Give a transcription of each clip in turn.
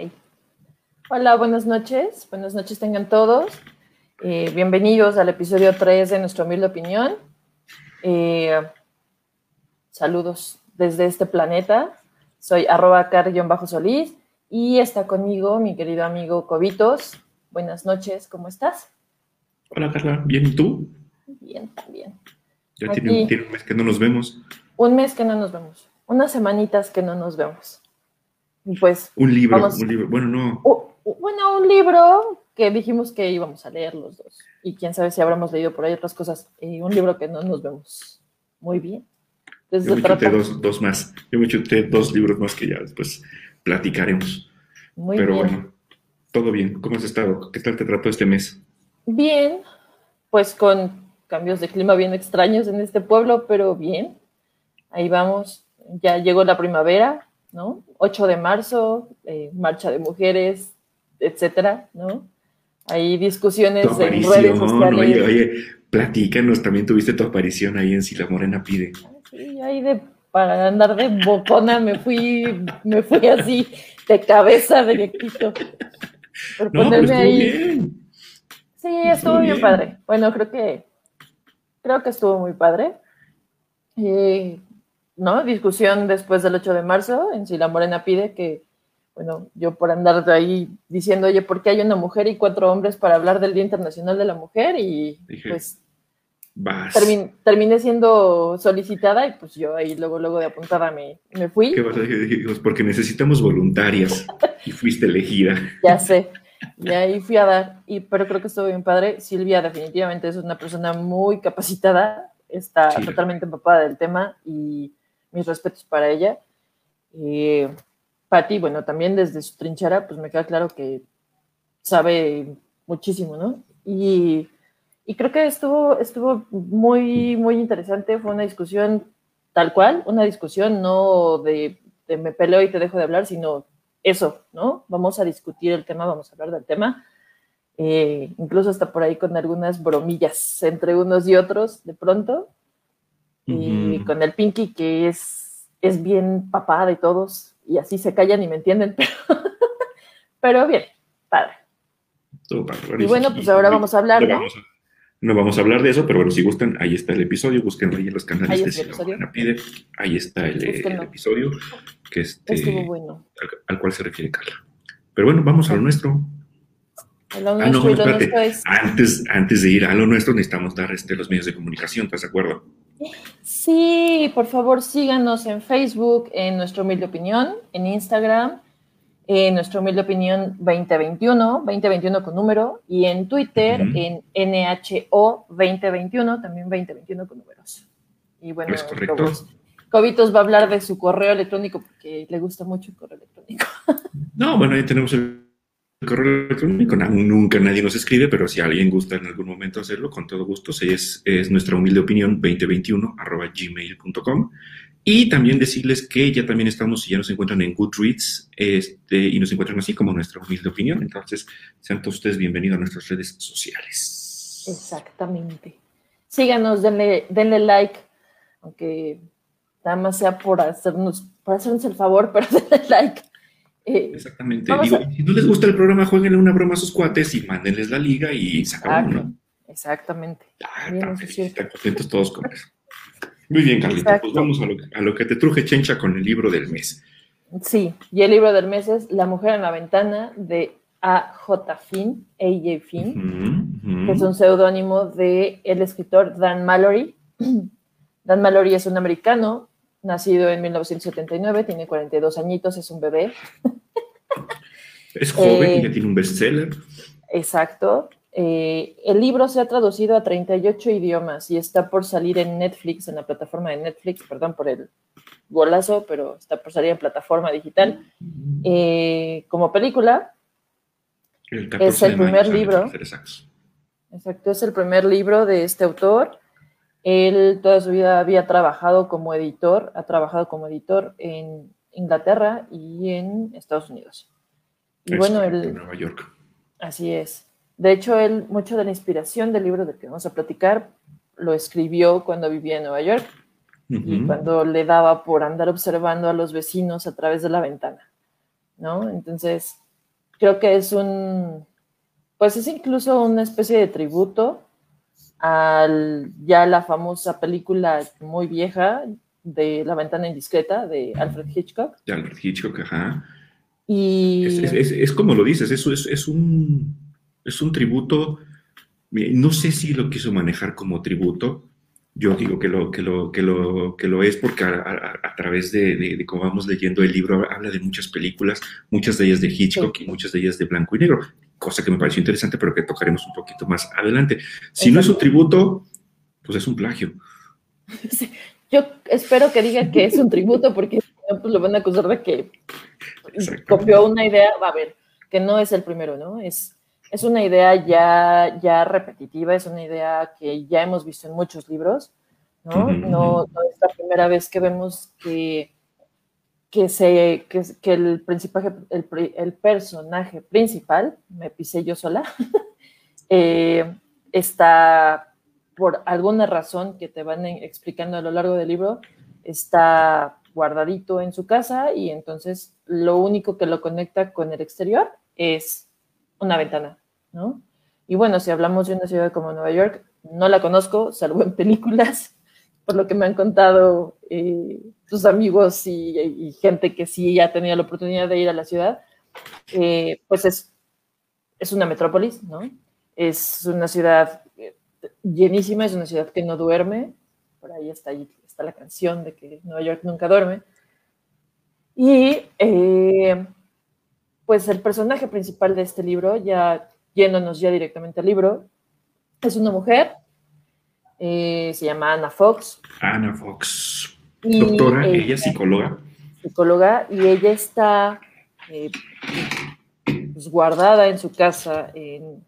Hey. Hola, buenas noches. Buenas noches tengan todos. Eh, bienvenidos al episodio 3 de Nuestra Humilde Opinión. Eh, saludos desde este planeta. Soy arroba car-solís y está conmigo mi querido amigo Cobitos. Buenas noches, ¿cómo estás? Hola Carla, ¿bien y tú? Bien, también. Ya tiene, tiene, un mes que no nos vemos. Un mes que no nos vemos. Unas semanitas que no nos vemos. Pues. Un libro, un libro. Bueno, no. bueno, un libro que dijimos que íbamos a leer los dos. Y quién sabe si habremos leído por ahí otras cosas. Eh, un libro que no nos vemos muy bien. Yo me chuté dos, dos, más. Yo me chuté dos libros más que ya después platicaremos. Muy Pero bueno, todo bien. ¿Cómo has estado? ¿Qué tal te trató este mes? Bien, pues con cambios de clima bien extraños en este pueblo, pero bien. Ahí vamos. Ya llegó la primavera, ¿no? 8 de marzo, eh, marcha de mujeres, etcétera, ¿no? Hay discusiones en redes sociales. Oye, oye, platícanos, también tuviste tu aparición ahí en Si la Morena Pide. Sí, ahí de, para andar de bocona me fui, me fui así de cabeza directito. Por no, ponerme ahí. Bien. Sí, estuvo bien. padre. Bueno, creo que creo que estuvo muy padre. Eh, ¿No? Discusión después del 8 de marzo en Si la Morena pide que bueno, yo por andar de ahí diciendo, oye, ¿por qué hay una mujer y cuatro hombres para hablar del Día Internacional de la Mujer? Y pues terminé siendo solicitada y pues yo ahí luego, luego de apuntada me, me fui. ¿Qué vas a decir? Porque necesitamos voluntarias y fuiste elegida. ya sé. Y ahí fui a dar, y, pero creo que estuvo bien padre. Silvia definitivamente es una persona muy capacitada, está totalmente empapada del tema y mis respetos para ella. Eh, Patti, bueno, también desde su trinchera, pues me queda claro que sabe muchísimo, ¿no? Y, creo que estuvo, estuvo muy, muy interesante, fue una discusión tal cual, una discusión no de, me peleo y te dejo de hablar, sino eso, ¿no? Vamos a discutir el tema, vamos a hablar del tema. Eh, incluso hasta por ahí con algunas bromillas entre unos y otros de pronto. Y con el Pinky, que es, es bien papá de todos, y así se callan y me entienden, pero, pero bien, padre. y bueno, pues ahora vamos a hablar, ¿no? no vamos a hablar de eso, pero bueno, si gustan, ahí está el episodio, búsquenlo ahí en los canales de Silvana Pide, ahí está el, episodio que este, bueno. al, cual se refiere Carla. Pero bueno, vamos a lo nuestro. A lo ah, nuestro, nuestro es... antes, antes de ir a lo nuestro necesitamos dar este, los medios de comunicación, ¿estás de acuerdo? Sí, por favor síganos en Facebook, en Nuestra Humilde Opinión, en Instagram, en Nuestra Humilde Opinión 2021, 2021 con número, y en Twitter, en NHO 2021, también 2021 con números. Y bueno, es correcto. Cobitos va a hablar de su correo electrónico porque le gusta mucho el correo electrónico. No, bueno, ahí tenemos el correo electrónico. Nunca nadie nos escribe, pero si alguien gusta en algún momento hacerlo, con todo gusto, es, es nuestra humilde opinión 2021 arroba gmail.com. Y también decirles que ya también estamos, ya nos encuentran en Goodreads este, y nos encuentran así como nuestra humilde opinión. Entonces, sean todos ustedes bienvenidos a nuestras redes sociales. Exactamente. Síganos, denle, denle like, aunque nada más sea por hacernos, por hacernos el favor, pero denle like eh, Exactamente. Digo, si no les gusta el programa, jueguenle una broma a sus cuates y mándenles la liga y se ¿no? Exactamente. Ah, están contentos todos con eso. Muy bien, Carlita, pues vamos a lo, que te truje Chencha con el libro del mes. Sí, y el libro del mes es La mujer en la ventana de A.J. Finn, A.J. Finn, que es un seudónimo de el escritor Dan Mallory. Dan Mallory es un americano nacido en 1979, tiene 42 añitos, es un bebé. Es joven y ya eh, tiene un bestseller. Exacto. Eh, el libro se ha traducido a 38 idiomas y está por salir en Netflix, en la plataforma de Netflix, perdón por el golazo, pero está por salir en plataforma digital. Eh, como película, es el primer libro. Exacto, es el primer libro de este autor. Él toda su vida había trabajado como editor, ha trabajado como editor en Inglaterra y en Estados Unidos. Y bueno, él... En Nueva York. Así es. De hecho, él, mucho de la inspiración del libro del que vamos a platicar, lo escribió cuando vivía en Nueva York y cuando le daba por andar observando a los vecinos a través de la ventana, ¿no? Entonces, creo que es un, pues es incluso una especie de tributo al ya la famosa película muy vieja de La ventana indiscreta de Alfred Hitchcock. De Alfred Hitchcock, ajá. Y... Es, como lo dices, eso es, un, es un tributo, no sé si lo quiso manejar como tributo, yo digo que lo, que lo, que lo, que lo es porque a, través de, de, cómo vamos leyendo el libro habla de muchas películas, muchas de ellas de Hitchcock y muchas de ellas de blanco y negro, cosa que me pareció interesante, pero que tocaremos un poquito más adelante. Si no es un tributo, pues es un plagio. Yo espero que diga que es un tributo porque pues lo van a acusar de que copió una idea, va a ver, que no es el primero, ¿no? Es, es una idea ya, ya repetitiva, es una idea que ya hemos visto en muchos libros, ¿no? no, es la primera vez que vemos que, que, se, que, el, el, el, personaje principal, me pisé yo sola, eh, está por alguna razón que te van explicando a lo largo del libro, está guardadito en su casa y entonces lo único que lo conecta con el exterior es una ventana, ¿no? Y bueno, si hablamos de una ciudad como Nueva York, no la conozco, salvo en películas, por lo que me han contado eh, sus amigos y, gente que sí ha tenido la oportunidad de ir a la ciudad, eh, pues es, es una metrópolis, ¿no? Es una ciudad eh, llenísima, es una ciudad que no duerme, por ahí está, ahí está la canción de que Nueva York nunca duerme. Y eh, pues el personaje principal de este libro, ya yéndonos ya directamente al libro, es una mujer, eh, se llama Anna Fox. Anna Fox, doctora, ella, es psicóloga. Psicóloga, y ella está eh, pues, guardada en su casa en,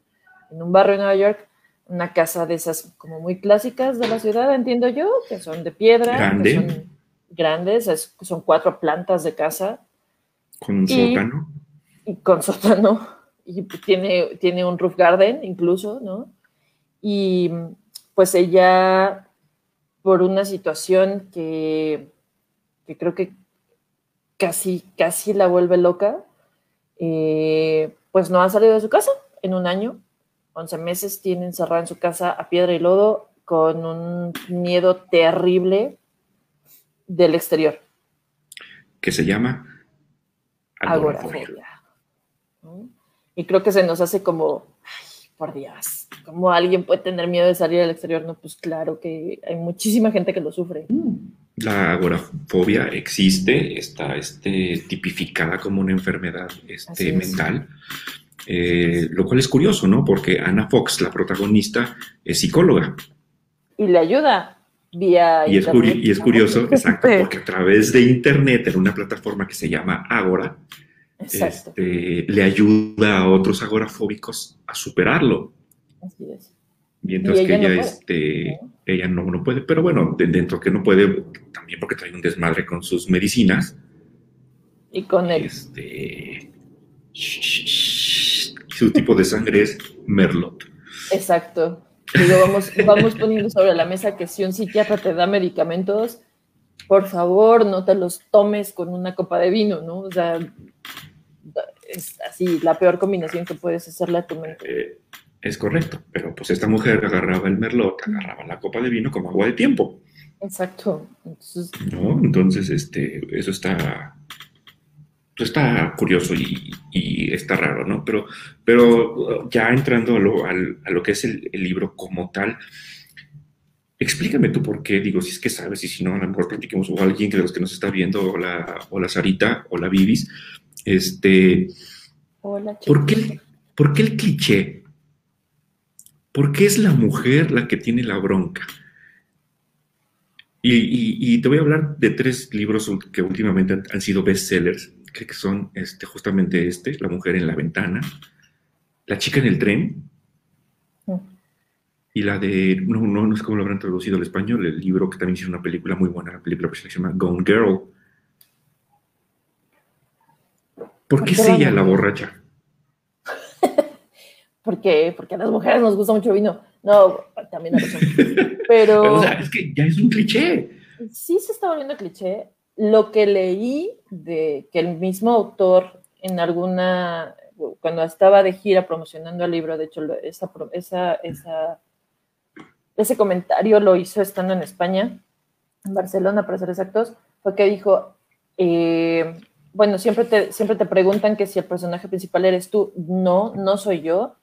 en un barrio de Nueva York una casa de esas como muy clásicas de la ciudad, entiendo yo, que son de piedra, que son grandes, son cuatro plantas de casa. Con un sótano. Y con sótano. Y tiene, tiene un roof garden incluso, ¿no? Y pues ella, por una situación que, que creo que casi, casi la vuelve loca, eh, pues no ha salido de su casa en un año 11 meses tiene encerrada en su casa a piedra y lodo con un miedo terrible del exterior. Que se llama agorafobia. Y creo que se nos hace como, por Dios, ¿cómo alguien puede tener miedo de salir al exterior? No, pues claro que hay muchísima gente que lo sufre. La agorafobia existe, está este, tipificada como una enfermedad este, mental. Eh, lo cual es curioso, ¿no? Porque Anna Fox, la protagonista, es psicóloga. Y le ayuda vía y internet. Es y es curioso, exacto, porque a través de internet, en una plataforma que se llama Agora, este, le ayuda a otros agorafóbicos a superarlo. Así es. Mientras que ella, no este, ella no, no, puede, pero bueno, dentro que no puede, también porque trae un desmadre con sus medicinas. Y con él. Este, su tipo de sangre es Merlot. Exacto. vamos, vamos poniendo sobre la mesa que si un psiquiatra te da medicamentos, por favor, no te los tomes con una copa de vino, ¿no? O sea, es así la peor combinación que puedes hacerle a tu mente. Eh, es correcto, pero pues esta mujer agarraba el merlot, agarraba la copa de vino como agua de tiempo. Exacto. Entonces, ¿No? Entonces, este, eso está está curioso y, está raro, ¿no? Pero, pero ya entrando a lo, que es el, libro como tal, explícame tú por qué, digo, si es que sabes y si no, a lo mejor platiquemos o alguien de los que nos está viendo, o la, o la Sarita, o la Vivis, este, Hola, ¿por qué, ¿por qué el cliché? ¿Por qué es la mujer la que tiene la bronca? Y, te voy a hablar de tres libros que últimamente han, han sido bestsellers que son este, justamente este, La mujer en la ventana, La chica en el tren, mm. y la de, no, no, sé cómo lo habrán traducido al español, el libro que también hizo una película muy buena, la película que se llama Gone Girl. ¿Por qué es ella la borracha? ¿Por qué? Porque a las mujeres nos gusta mucho el vino. No, también a Pero... o sea, es que ya es un cliché. Sí se está volviendo cliché, lo que leí de que el mismo autor en alguna, cuando estaba de gira promocionando el libro, de hecho, esa, esa, esa, ese comentario lo hizo estando en España, en Barcelona, para ser exactos, fue que dijo, eh, bueno, siempre te, siempre te preguntan que si el personaje principal eres tú. No, no soy yo,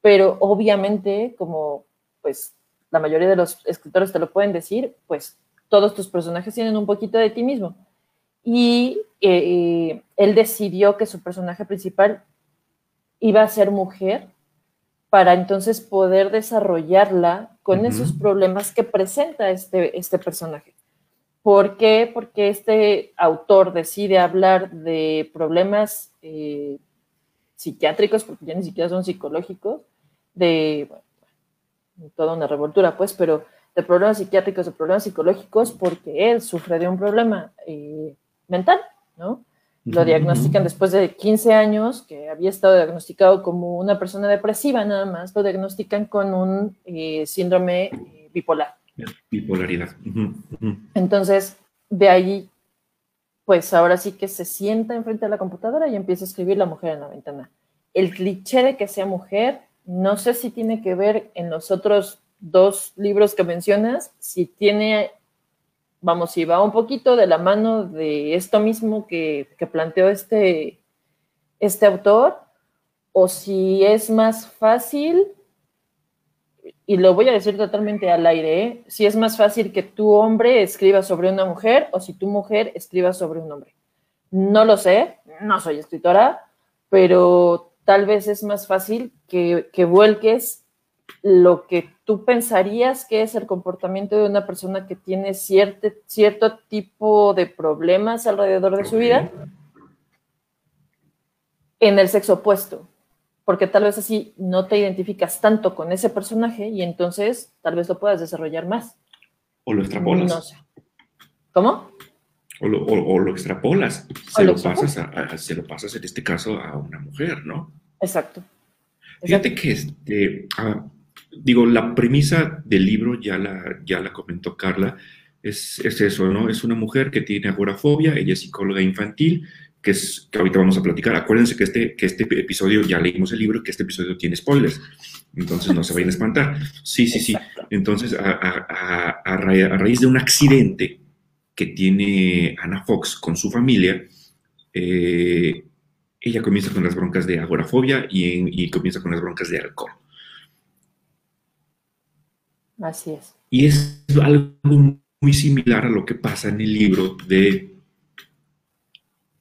pero obviamente, como pues la mayoría de los escritores te lo pueden decir, pues todos tus personajes tienen un poquito de ti mismo. Y eh, él decidió que su personaje principal iba a ser mujer para entonces poder desarrollarla con esos problemas que presenta este, este personaje. ¿Por qué? Porque este autor decide hablar de problemas eh, psiquiátricos, porque ya ni siquiera son psicológicos, de toda una revoltura, pues, pero de problemas psiquiátricos, de problemas psicológicos, porque él sufre de un problema eh, mental, ¿no? Lo diagnostican después de 15 años, que había estado diagnosticado como una persona depresiva nada más, lo diagnostican con un eh, síndrome bipolar. Bipolaridad. Entonces, de ahí, pues ahora sí que se sienta enfrente de la computadora y empieza a escribir la mujer en la ventana. El cliché de que sea mujer, no sé si tiene que ver en los otros dos libros que mencionas, si tiene, vamos, si va un poquito de la mano de esto mismo que, que planteó este, este autor, o si es más fácil y lo voy a decir totalmente al aire, ¿eh? si es más fácil que tu hombre escriba sobre una mujer o si tu mujer escriba sobre un hombre. No lo sé, no soy escritora, pero tal vez es más fácil que, que vuelques lo que tú pensarías que es el comportamiento de una persona que tiene cierto, cierto tipo de problemas alrededor de su vida en el sexo opuesto porque tal vez así no te identificas tanto con ese personaje y entonces tal vez lo puedas desarrollar más. O lo extrapolas. No sé. ¿Cómo? O lo, extrapolas. Se lo, pasas se lo pasas en este caso a una mujer, ¿no? Exacto. Fíjate que este, ah, digo, la premisa del libro ya la, ya la comentó Carla, es, es, eso, ¿no? Es una mujer que tiene agorafobia, ella es psicóloga infantil, que, es, que ahorita vamos a platicar. Acuérdense que este, que este episodio, ya leímos el libro, que este episodio tiene spoilers, entonces no se vayan a espantar. Sí, sí, sí. Entonces, a, a, raíz de un accidente que tiene Ana Fox con su familia, eh, ella comienza con las broncas de agorafobia y, y comienza con las broncas de alcohol. Así es. Y es algo muy similar a lo que pasa en el libro de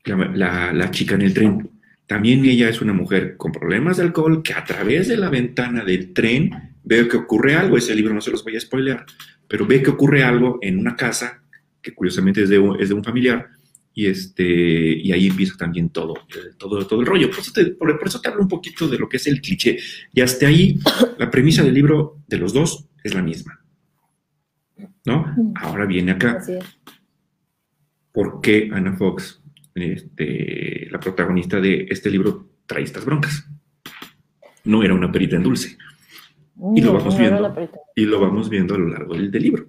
la, chica en el tren. También ella es una mujer con problemas de alcohol que a través de la ventana del tren ve que ocurre algo. Ese libro no se los voy a spoilear, pero ve que ocurre algo en una casa que curiosamente es de un, es de un familiar y este y ahí empieza también todo todo todo el rollo. Por eso, te, por, eso te hablo un poquito de lo que es el cliché. Y hasta ahí. La premisa del libro de los dos es la misma no ahora viene acá. ¿por qué Ana Fox este, la protagonista de este libro trae estas broncas. No era una perita en dulce. y lo vamos viendo. Y lo vamos viendo a lo largo del, libro.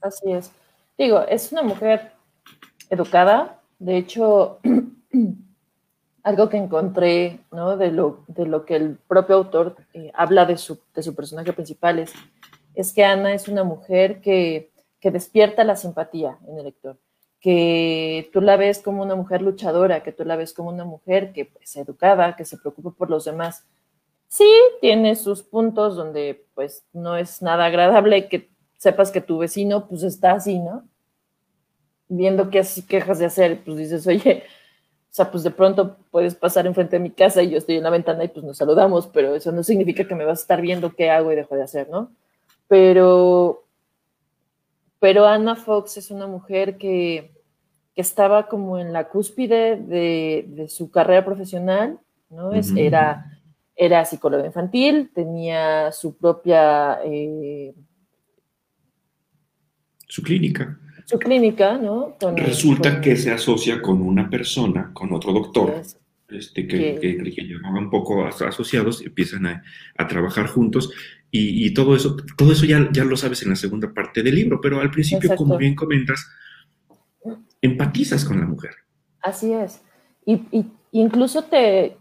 Así es. Digo, es una mujer educada. De hecho, algo que encontré ¿no? de, lo, de lo que el propio autor eh, habla de su, de su personaje principal es, es que Ana es una mujer que, que despierta la simpatía en el lector que tú la ves como una mujer luchadora, que tú la ves como una mujer que es pues, educada, que se preocupa por los demás. Sí, tiene sus puntos donde pues no es nada agradable que sepas que tu vecino pues está así, ¿no? Viendo qué así quejas de hacer, pues dices, oye, o sea, pues de pronto puedes pasar enfrente de mi casa y yo estoy en la ventana y pues nos saludamos, pero eso no significa que me vas a estar viendo qué hago y dejo de hacer, ¿no? Pero pero Anna Fox es una mujer que, estaba como en la cúspide de, su carrera profesional, ¿no? es, era, era psicóloga infantil, tenía su propia... Eh, su clínica. Su clínica, ¿no? Resulta que se asocia con una persona, con otro doctor, este, que, que, que, un poco asociados, empiezan a, a trabajar juntos y, todo eso, todo eso ya, ya lo sabes en la segunda parte del libro, pero al principio, como bien comentas, empatizas con la mujer. Así es. Y, incluso te,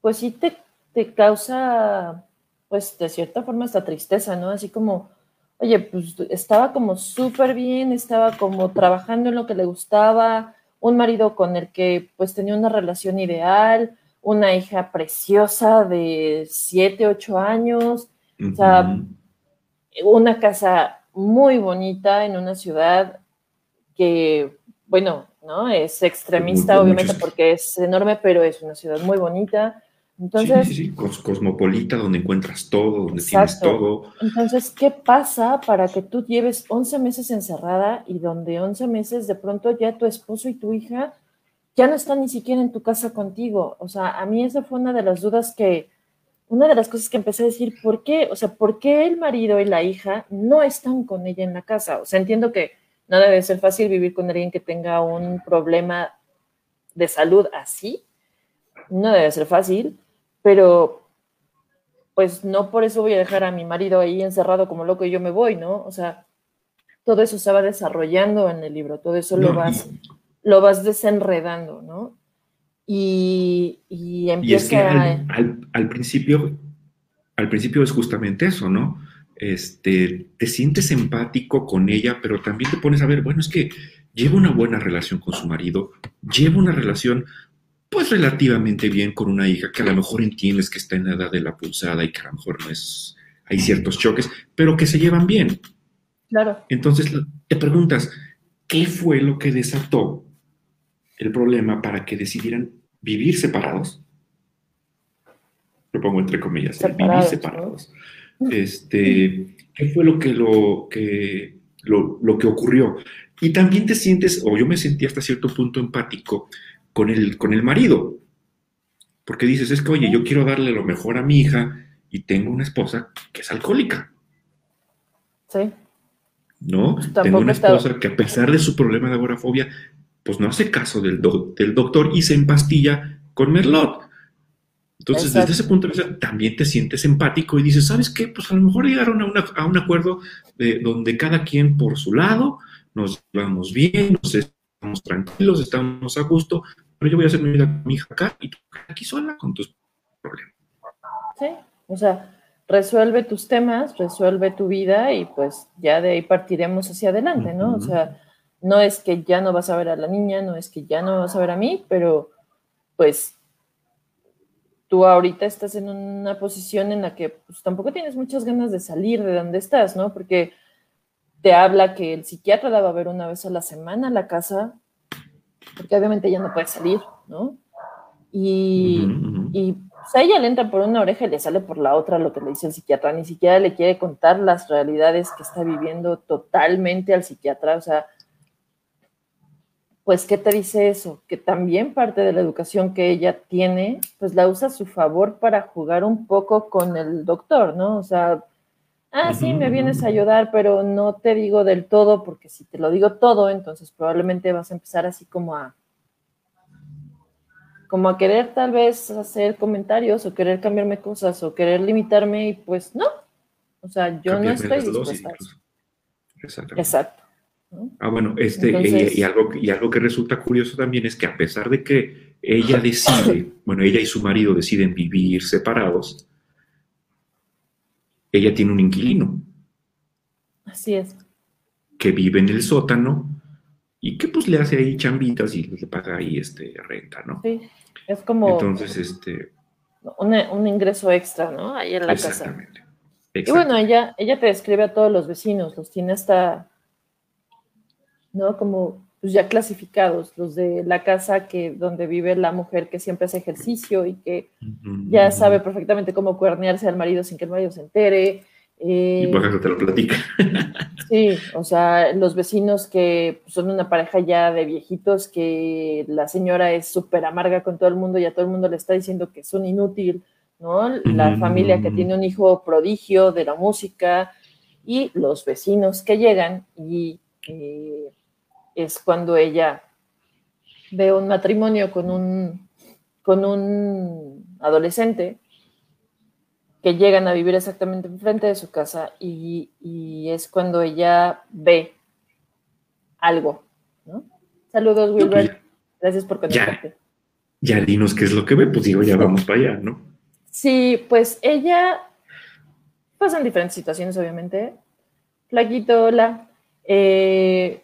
pues sí te, te causa, pues de cierta forma esta tristeza, ¿no? Así como, oye, pues estaba como súper bien, estaba como trabajando en lo que le gustaba, un marido con el que pues tenía una relación ideal, una hija preciosa de 7, 8 años, o sea, una casa muy bonita en una ciudad que, bueno, ¿no? Es extremista, obviamente, porque es enorme, pero es una ciudad muy bonita. Entonces, sí, sí, sí, cosmopolita, donde encuentras todo, donde tienes todo. Entonces, ¿qué pasa para que tú lleves 11 meses encerrada y donde 11 meses de pronto ya tu esposo y tu hija ya no están ni siquiera en tu casa contigo? O sea, a mí esa fue una de las dudas que, una de las cosas que empecé a decir, ¿por qué? O sea, ¿por qué el marido y la hija no están con ella en la casa? O sea, entiendo que no debe ser fácil vivir con alguien que tenga un problema de salud así, no debe ser fácil, pero pues no por eso voy a dejar a mi marido ahí encerrado como loco y yo me voy, ¿no? O sea, todo eso se va desarrollando en el libro, todo eso lo vas, lo vas desenredando, ¿no? Y, y empieza al, principio, al principio es justamente eso, ¿no? Este, te sientes empático con ella, pero también te pones a ver, bueno, es que lleva una buena relación con su marido, lleva una relación pues relativamente bien con una hija que a lo mejor entiendes que está en la edad de la pulsada y que a lo mejor no es, hay ciertos choques, pero que se llevan bien. Claro. Entonces te preguntas, ¿qué fue lo que desató el problema para que decidieran vivir separados? Lo pongo entre comillas, vivir separados. Este, ¿Qué fue lo que, lo, que, lo, lo que ocurrió? Y también te sientes, o yo me sentí hasta cierto punto empático con el, con el marido. Porque dices, es que, oye, yo quiero darle lo mejor a mi hija y tengo una esposa que es alcohólica. Sí. ¿No? Pues tengo una esposa que a pesar de su problema de agorafobia, pues no hace caso del, del doctor y se empastilla con Merlot. Entonces, desde ese punto de vista, también te sientes empático y dices, ¿sabes qué? Pues a lo mejor llegaron a, a un acuerdo de, donde cada quien por su lado, nos llevamos bien, nos estamos tranquilos, estamos a gusto, pero yo voy a hacer mi vida con mi hija acá y tú aquí sola con tus problemas. Sí, o sea, resuelve tus temas, resuelve tu vida y pues ya de ahí partiremos hacia adelante, ¿no? O sea, no es que ya no vas a ver a la niña, no es que ya no vas a ver a mí, pero pues tú ahorita estás en una posición en la que pues, tampoco tienes muchas ganas de salir de donde estás, ¿no? Porque te habla que el psiquiatra la va a ver una vez a la semana a la casa, porque obviamente ella no puede salir, ¿no? Y, pues, a ella le entra por una oreja y le sale por la otra lo que le dice el psiquiatra, ni siquiera le quiere contar las realidades que está viviendo totalmente al psiquiatra, o sea, pues, ¿qué te dice eso? Que también parte de la educación que ella tiene, pues la usa a su favor para jugar un poco con el doctor, ¿no? O sea, ah, sí, me vienes a ayudar, pero no te digo del todo, porque si te lo digo todo, entonces probablemente vas a empezar así como a como a querer tal vez hacer comentarios o querer cambiarme cosas o querer limitarme y pues no. O sea, yo no estoy dispuesta a Exacto. Ah, bueno, este, y, algo, y algo que resulta curioso también es que a pesar de que ella decide, bueno, ella y su marido deciden vivir separados, ella tiene un inquilino. Así es. Que vive en el sótano y que pues le hace ahí chambitas y le paga ahí este renta, ¿no? Sí, es como... Entonces, este... Un, ingreso extra, ¿no? Ahí en la casa. Y bueno, ella, ella te describe a todos los vecinos, los tiene hasta, ¿no? Como pues ya clasificados, los de la casa que donde vive la mujer que siempre hace ejercicio y que ya sabe perfectamente cómo cuernearse al marido sin que el marido se entere. y por ejemplo te lo platica. sí, o sea, los vecinos que son una pareja ya de viejitos que la señora es súper amarga con todo el mundo y a todo el mundo le está diciendo que es un inútil, ¿no? La familia que tiene un hijo prodigio de la música y los vecinos que llegan y... Eh, es cuando ella ve un matrimonio con un, con un adolescente que llegan a vivir exactamente enfrente de su casa y, es cuando ella ve algo. ¿no? Saludos, Wilber. Gracias por conectarte. ya dinos qué es lo que ve, pues digo, ya vamos para allá, ¿no? Sí, pues ella pasa en diferentes situaciones, obviamente. Flaquito, hola. Eh,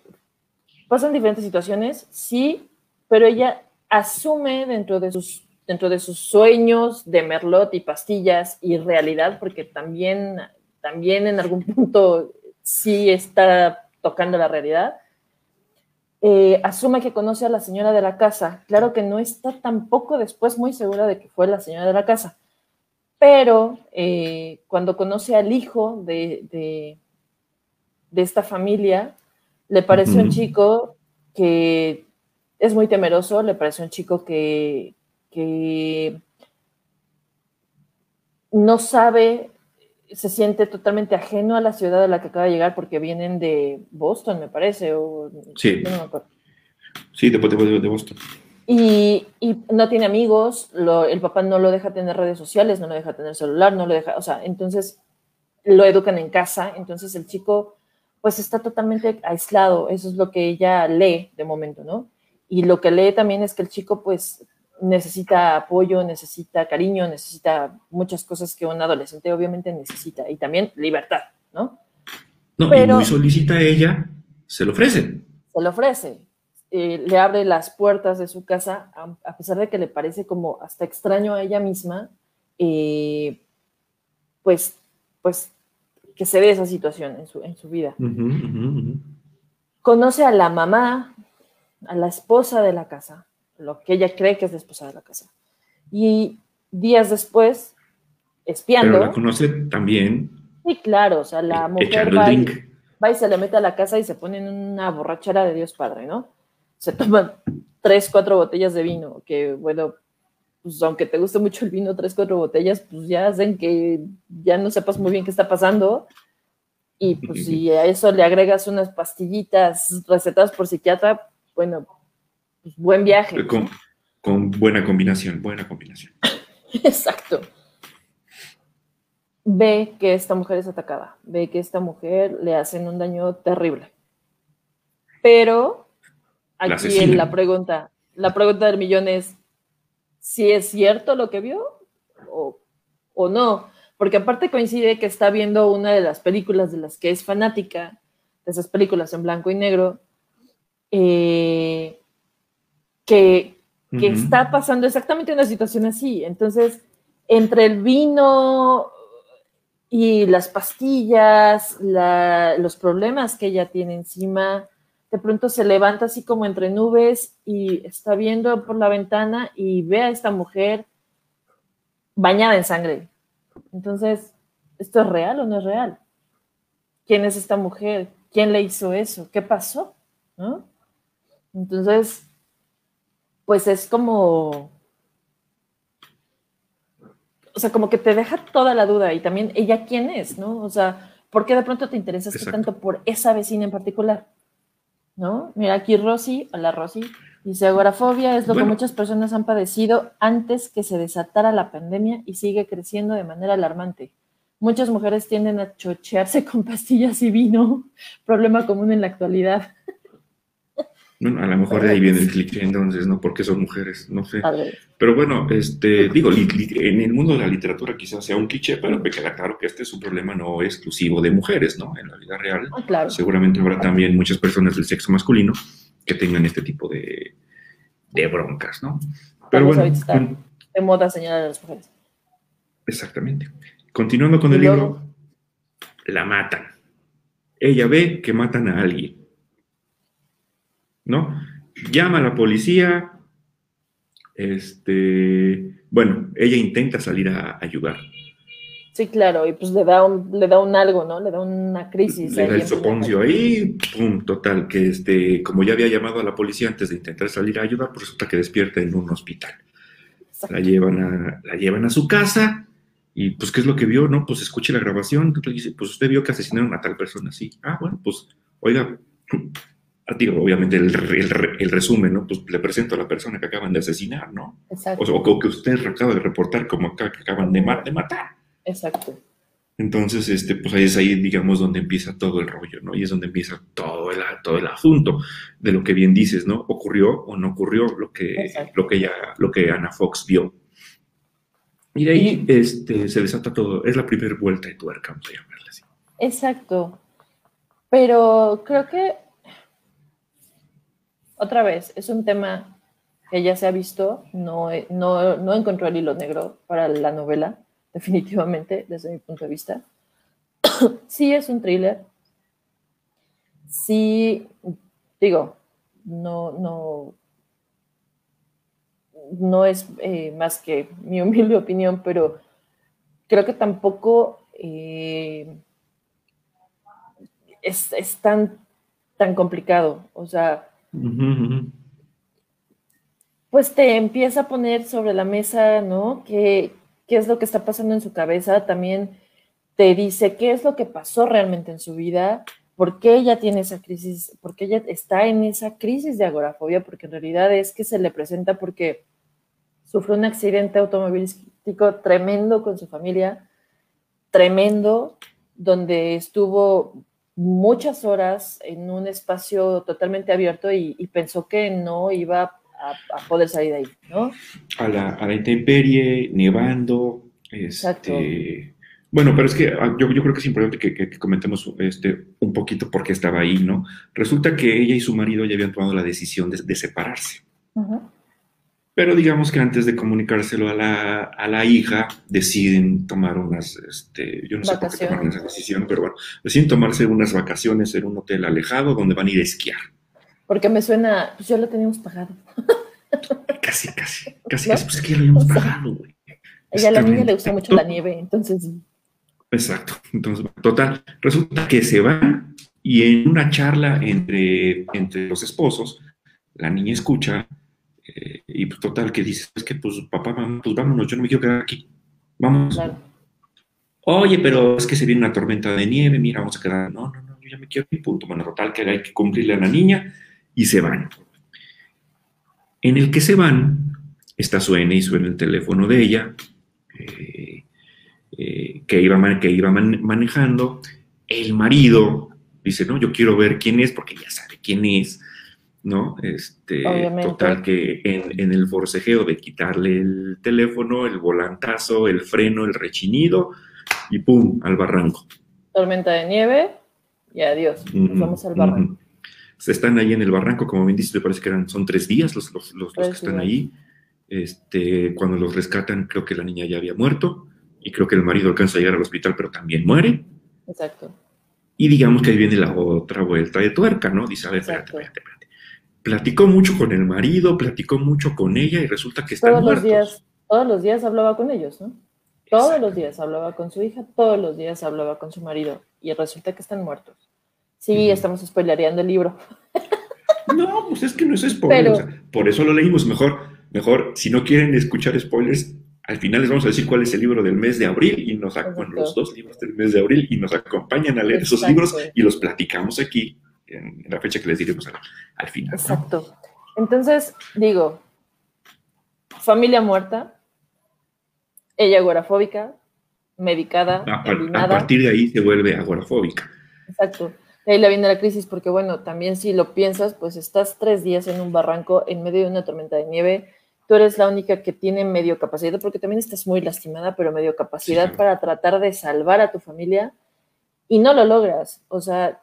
pasa en diferentes situaciones, sí, pero ella asume dentro de sus dentro de sus sueños de merlot y pastillas y realidad, porque también, también en algún punto sí está tocando la realidad, eh, asume que conoce a la señora de la casa. Claro que no está tampoco después muy segura de que fue la señora de la casa, pero eh, cuando conoce al hijo de, de, esta familia, le parece un chico que es muy temeroso, le parece un chico que, que no sabe, se siente totalmente ajeno a la ciudad a la que acaba de llegar porque vienen de Boston, me parece. O, sí. sí, de, de, Boston. Y, no tiene amigos, el papá no lo deja tener redes sociales, no lo deja tener celular, no lo deja, o sea, entonces lo educan en casa, entonces el chico pues está totalmente aislado, eso es lo que ella lee de momento, ¿no? Y lo que lee también es que el chico pues necesita apoyo, necesita cariño, necesita muchas cosas que un adolescente obviamente necesita y también libertad, ¿no? No, Pero, y muy solicita ella, se lo ofrece. Se lo ofrece. Eh, le abre las puertas de su casa, a, pesar de que le parece como hasta extraño a ella misma, eh, pues, pues que se ve esa situación en su, en su vida. Conoce a la mamá, a la esposa de la casa, lo que ella cree que es la esposa de la casa. Y días después, espiando. Pero la conoce también. Sí, claro, o sea, la mujer va y, se le mete a la casa y se pone en una borrachera de Dios Padre, ¿no? Se toman tres, cuatro botellas de vino, que bueno, pues aunque te guste mucho el vino, tres, cuatro botellas, pues ya hacen que ya no sepas muy bien qué está pasando. Y pues si a eso le agregas unas pastillitas recetadas por psiquiatra, bueno, pues, buen viaje. Con, buena combinación, buena combinación. Exacto. Ve que esta mujer es atacada, ve que esta mujer le hacen un daño terrible. Pero aquí la, la pregunta, la pregunta del millón es si es cierto lo que vio o, o no. Porque aparte coincide que está viendo una de las películas de las que es fanática, de esas películas en blanco y negro, eh, que, está pasando exactamente una situación así. Entonces, entre el vino y las pastillas, los problemas que ella tiene encima, de pronto se levanta así como entre nubes y está viendo por la ventana y ve a esta mujer bañada en sangre. Entonces, ¿esto es real o no es real? ¿Quién es esta mujer? ¿Quién le hizo eso? ¿Qué pasó? Entonces, pues es como, o sea, como que te deja toda la duda y también ella quién es, ¿no? O sea, ¿por qué de pronto te interesas tanto por esa vecina en particular? ¿No? Mira aquí Rosy, hola Rosy, dice agorafobia es lo que muchas personas han padecido antes que se desatara la pandemia y sigue creciendo de manera alarmante. Muchas mujeres tienden a chochearse con pastillas y vino, problema común en la actualidad. Bueno, a lo mejor de ahí viene el cliché entonces, ¿no? Porque son mujeres, no sé. Pero bueno, este, digo, en el mundo de la literatura quizás sea un cliché, pero me queda claro que este es un problema no exclusivo de mujeres, ¿no? En la vida real. Ah, seguramente habrá también muchas personas del sexo masculino que tengan este tipo de, de broncas, ¿no? Pero bueno. de moda señalar a las mujeres. Exactamente. Continuando con el libro, la matan. Ella ve que matan a alguien ¿no? Llama a la policía, este, bueno, ella intenta salir a ayudar. Sí, claro, y pues le da un, le da un algo, ¿no? Le da una crisis. Le da el soponcio ahí, pum, total, que este, como ya había llamado a la policía antes de intentar salir a ayudar, pues resulta que despierta en un hospital. La llevan, a, la llevan a su casa y pues, ¿qué es lo que vio? No, pues escuche la grabación, dice, pues usted vio que asesinaron a tal persona, sí. Ah, bueno, pues, oiga, obviamente el, el, resumen, ¿no? Pues le presento a la persona que acaban de asesinar, ¿no? Exacto. O, que usted acaba de reportar como acá, que acaban de, de matar. Exacto. Entonces, este, pues ahí es ahí, digamos, donde empieza todo el rollo, ¿no? Y es donde empieza todo el, todo el asunto de lo que bien dices, ¿no? Ocurrió o no ocurrió lo que, lo que ya, lo que Ana Fox vio. Y de ahí este, se desata todo. Es la primera vuelta de tuerca, vamos a llamarla así. Exacto. Pero creo que, otra vez, es un tema que ya se ha visto, no, no, no encontró el hilo negro para la novela definitivamente, desde mi punto de vista. sí es un thriller. Sí, digo, no, no, no es eh, más que mi humilde opinión, pero creo que tampoco eh, es, tan, tan complicado. O sea, pues te empieza a poner sobre la mesa, ¿no? Que, qué es lo que está pasando en su cabeza, también te dice qué es lo que pasó realmente en su vida, por qué ella tiene esa crisis, por qué ella está en esa crisis de agorafobia, porque en realidad es que se le presenta porque sufrió un accidente automovilístico tremendo con su familia, tremendo, donde estuvo muchas horas en un espacio totalmente abierto y, y pensó que no iba a, poder salir de ahí, ¿no? A la, a la intemperie, nevando. Este, bueno, pero es que ah, yo, yo creo que es importante que, comentemos este, un poquito por qué estaba ahí, ¿no? Resulta que ella y su marido ya habían tomado la decisión de, separarse. Pero digamos que antes de comunicárselo a la, a la hija, deciden tomar unas, este, yo no sé por qué tomaron esa decisión, pero bueno, deciden tomarse unas vacaciones en un hotel alejado donde van a ir a esquiar. Porque me suena, pues ya lo teníamos pagado. Casi, casi, casi, casi, pues es que ya lo habíamos pagado, güey. Ella a la niña le gusta mucho la nieve, entonces. Exacto. Entonces, total, resulta que se va y en una charla entre, entre los esposos, la niña escucha eh, y pues, total que dice, es que pues papá, mamá, pues vámonos, yo no me quiero quedar aquí. Vamos. Oye, pero es que se viene una tormenta de nieve, mira, vamos a quedar. No, no, no, yo ya me quiero ir, punto. Bueno, total que hay que cumplirle a la niña y se van. En el que se van, está suena y suena el teléfono de ella, eh, eh, que iba, que iba manejando. El marido dice, no, yo quiero ver quién es, porque ya sabe quién es, ¿no? Este, total que en, en, el forcejeo de quitarle el teléfono, el volantazo, el freno, el rechinido, y ¡pum! al barranco. Tormenta de nieve y adiós, nos vamos al barranco están ahí en el barranco, como bien dices, me parece que eran, son tres días los, los, los, que están ahí. Este, cuando los rescatan, creo que la niña ya había muerto y creo que el marido alcanza a llegar al hospital, pero también muere. Exacto. Y digamos que ahí viene la otra vuelta de tuerca, ¿no? Dice, a ver, espérate, espérate, espérate. Platicó mucho con el marido, platicó mucho con ella y resulta que están todos muertos. Los días, todos los días hablaba con ellos, ¿no? Todos los días hablaba con su hija, todos los días hablaba con su marido y resulta que están muertos. Sí, estamos spoilereando el libro. No, pues es que no es spoiler. por eso lo leímos. Mejor, mejor, si no quieren escuchar spoilers, al final les vamos a decir cuál es el libro del mes de abril y nos los dos libros del mes de abril y nos acompañan a leer esos libros y los platicamos aquí en, la fecha que les diremos al, final. Exacto. Entonces, digo, familia muerta, ella agorafóbica, medicada, a, a partir de ahí se vuelve agorafóbica. Exacto ahí le viene la crisis, porque bueno, también si lo piensas, pues estás tres días en un barranco en medio de una tormenta de nieve, tú eres la única que tiene medio capacidad, porque también estás muy lastimada, pero medio capacidad para tratar de salvar a tu familia y no lo logras. O sea,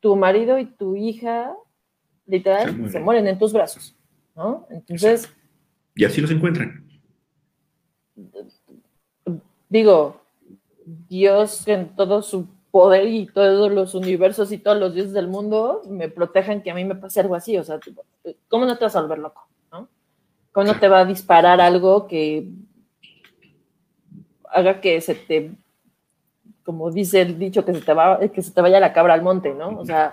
tu marido y tu hija, literal, se, mueren en tus brazos, ¿no? Entonces... Y así los encuentran. Digo, Dios en todo su poder y todos los universos y todos los dioses del mundo me protejan que a mí me pase algo así. O sea, ¿cómo no te vas a volver loco? ¿no? ¿Cómo no te va a disparar algo que haga que se te, como dice el dicho, que se te, va, que se te vaya la cabra al monte, ¿no? O sea.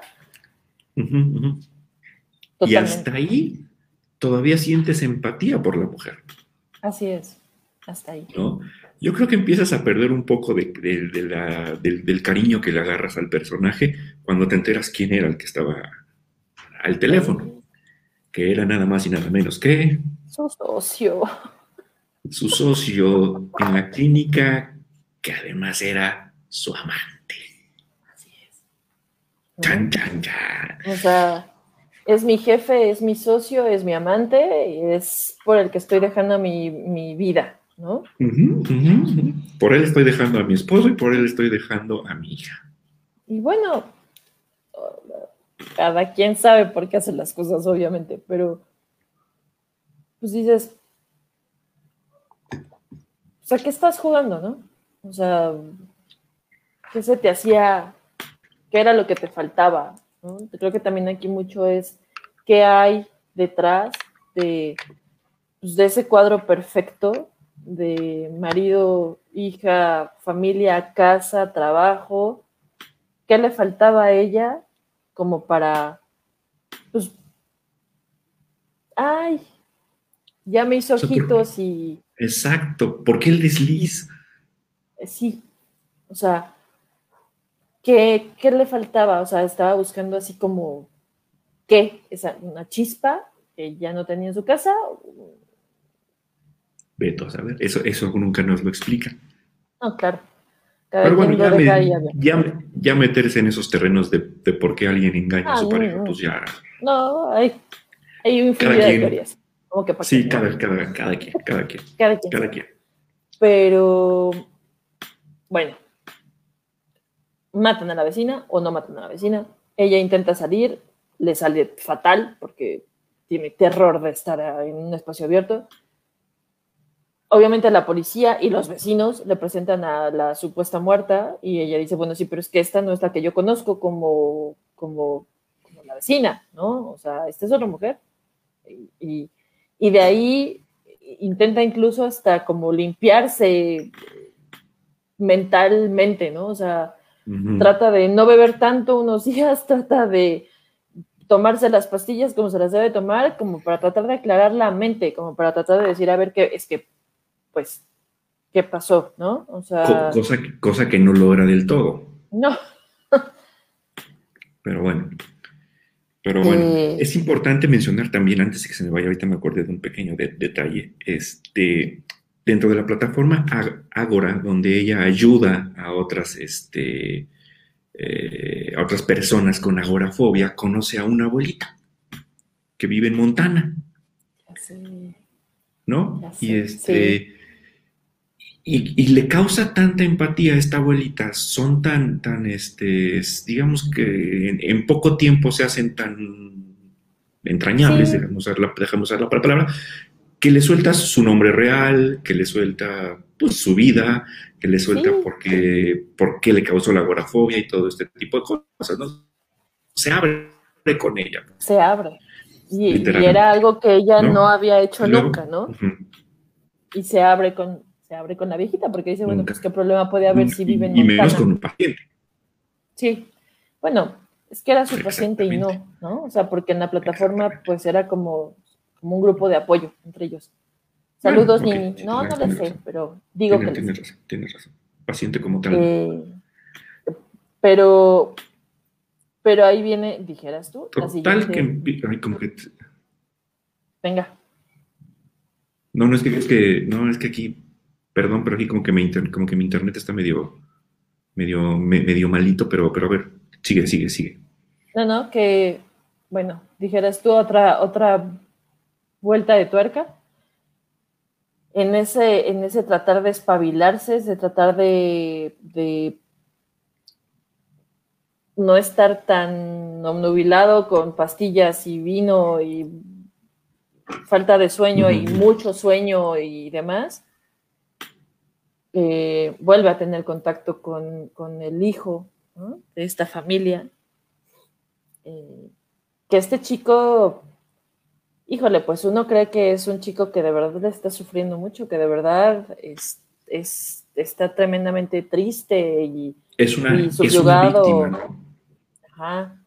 Y hasta ahí todavía sientes empatía por la mujer. Así es, hasta ahí. ¿No? yo creo que empiezas a perder un poco de, del, cariño que le agarras al personaje cuando te enteras quién era el que estaba al teléfono, que era nada más y nada menos que... Su socio. Su socio en la clínica, que además era su amante. Así es. Chan, chan, chan. O sea, es mi jefe, es mi socio, es mi amante, y es por el que estoy dejando mi, mi vida, ¿no? Por él estoy dejando a mi esposo y por él estoy dejando a mi hija. Y bueno, cada quien sabe por qué hace las cosas, obviamente, pero pues dices, o sea, ¿qué estás jugando, no? O sea, ¿qué se te hacía? ¿Qué era lo que te faltaba? ¿no? Creo que también aquí mucho es qué hay detrás de, pues, de ese cuadro perfecto de marido, hija, familia, casa, trabajo. ¿Qué le faltaba a ella como para, pues, ay, ya me hizo O sea, por- ojitos y Exacto. ¿Por qué el desliz? sí, o sea, ¿qué, qué le faltaba? O sea, estaba buscando así como, ¿qué? Esa, una chispa que ya no tenía en su casa. Veto a saber. Eso, eso nunca nos lo explican. No, claro. Cada Pero bueno, ya, me- ya, ya meterse en esos terrenos de, de por qué alguien engaña a Ah, su no, pareja, no. pues ya. No, hay, hay infinidad de teorías. Como que para Sí, cada, cada, cada quien, cada quien, Cada quien. cada quien. Pero, bueno, matan a la vecina o no matan a la vecina. Ella intenta salir, le sale fatal porque tiene terror de estar en un espacio abierto. Obviamente la policía y los vecinos le presentan a la supuesta muerta y ella dice, bueno, sí, pero es que esta no es la que yo conozco como, como, como la vecina, ¿no? O sea, esta es otra mujer. Y, y- y de ahí intenta incluso hasta como limpiarse mentalmente, ¿no? O sea, Trata de no beber tanto unos días, trata de tomarse las pastillas como se las debe tomar, como para tratar de aclarar la mente, como para tratar de decir, a ver, qué es que, pues, ¿qué pasó, no? O sea, cosa, que- cosa que no logra del todo. no. Pero bueno. Pero bueno, Eh. es importante mencionar también, antes de que se me vaya, ahorita me acordé de un pequeño de- detalle. Este, dentro de la plataforma Ag- Agora, donde ella ayuda a otras, este, eh, a otras personas con agorafobia, conoce a una abuelita que vive en Montana. Sí. ¿no? Y este. Y, y le causa tanta empatía a esta abuelita, son tan, tan, este, es- digamos que en, en poco tiempo se hacen tan entrañables, dejamos usar la, dejamos usar la palabra, que le sueltas su nombre real, que le suelta pues, su vida, que le suelta Sí. por, qué, por qué le causó la agorafobia y todo este tipo de cosas, ¿no? Se abre con ella. Se abre. Y, era algo que ella ¿No? no, había hecho luego- nunca, ¿no? Y se abre con, se abre con la viejita, porque dice, bueno, Nunca. pues qué problema puede haber si vive en y menos con un paciente. Sí, bueno, es que era su paciente y no, ¿no? O sea, porque en la plataforma pues era como, como un grupo de apoyo entre ellos. Saludos, Bueno, Nini. sí, No, no tienes sé, razón. pero digo Tienes, que tienes razón, tienes razón. Paciente como tal. Eh, pero, pero ahí viene, dijeras tú, Total que ay, como que Venga, no, no es que es que no es que aquí, perdón, pero aquí como que mi inter- como que mi internet está medio medio me- medio malito, pero pero a ver, sigue, sigue, sigue. no, no, que, bueno, dijeras tú otra, otra vuelta de tuerca. En ese, en ese tratar de espabilarse, de tratar de, de no estar tan obnubilado con pastillas y vino y falta de sueño y mucho sueño y demás, eh, vuelve a tener contacto con, con el hijo ¿no? de esta familia. Eh, que este chico, híjole, pues uno cree que es un chico que de verdad está sufriendo mucho, que de verdad es, es- está tremendamente triste y, Es una, Y es una subyugado. víctima, ¿no? ajá,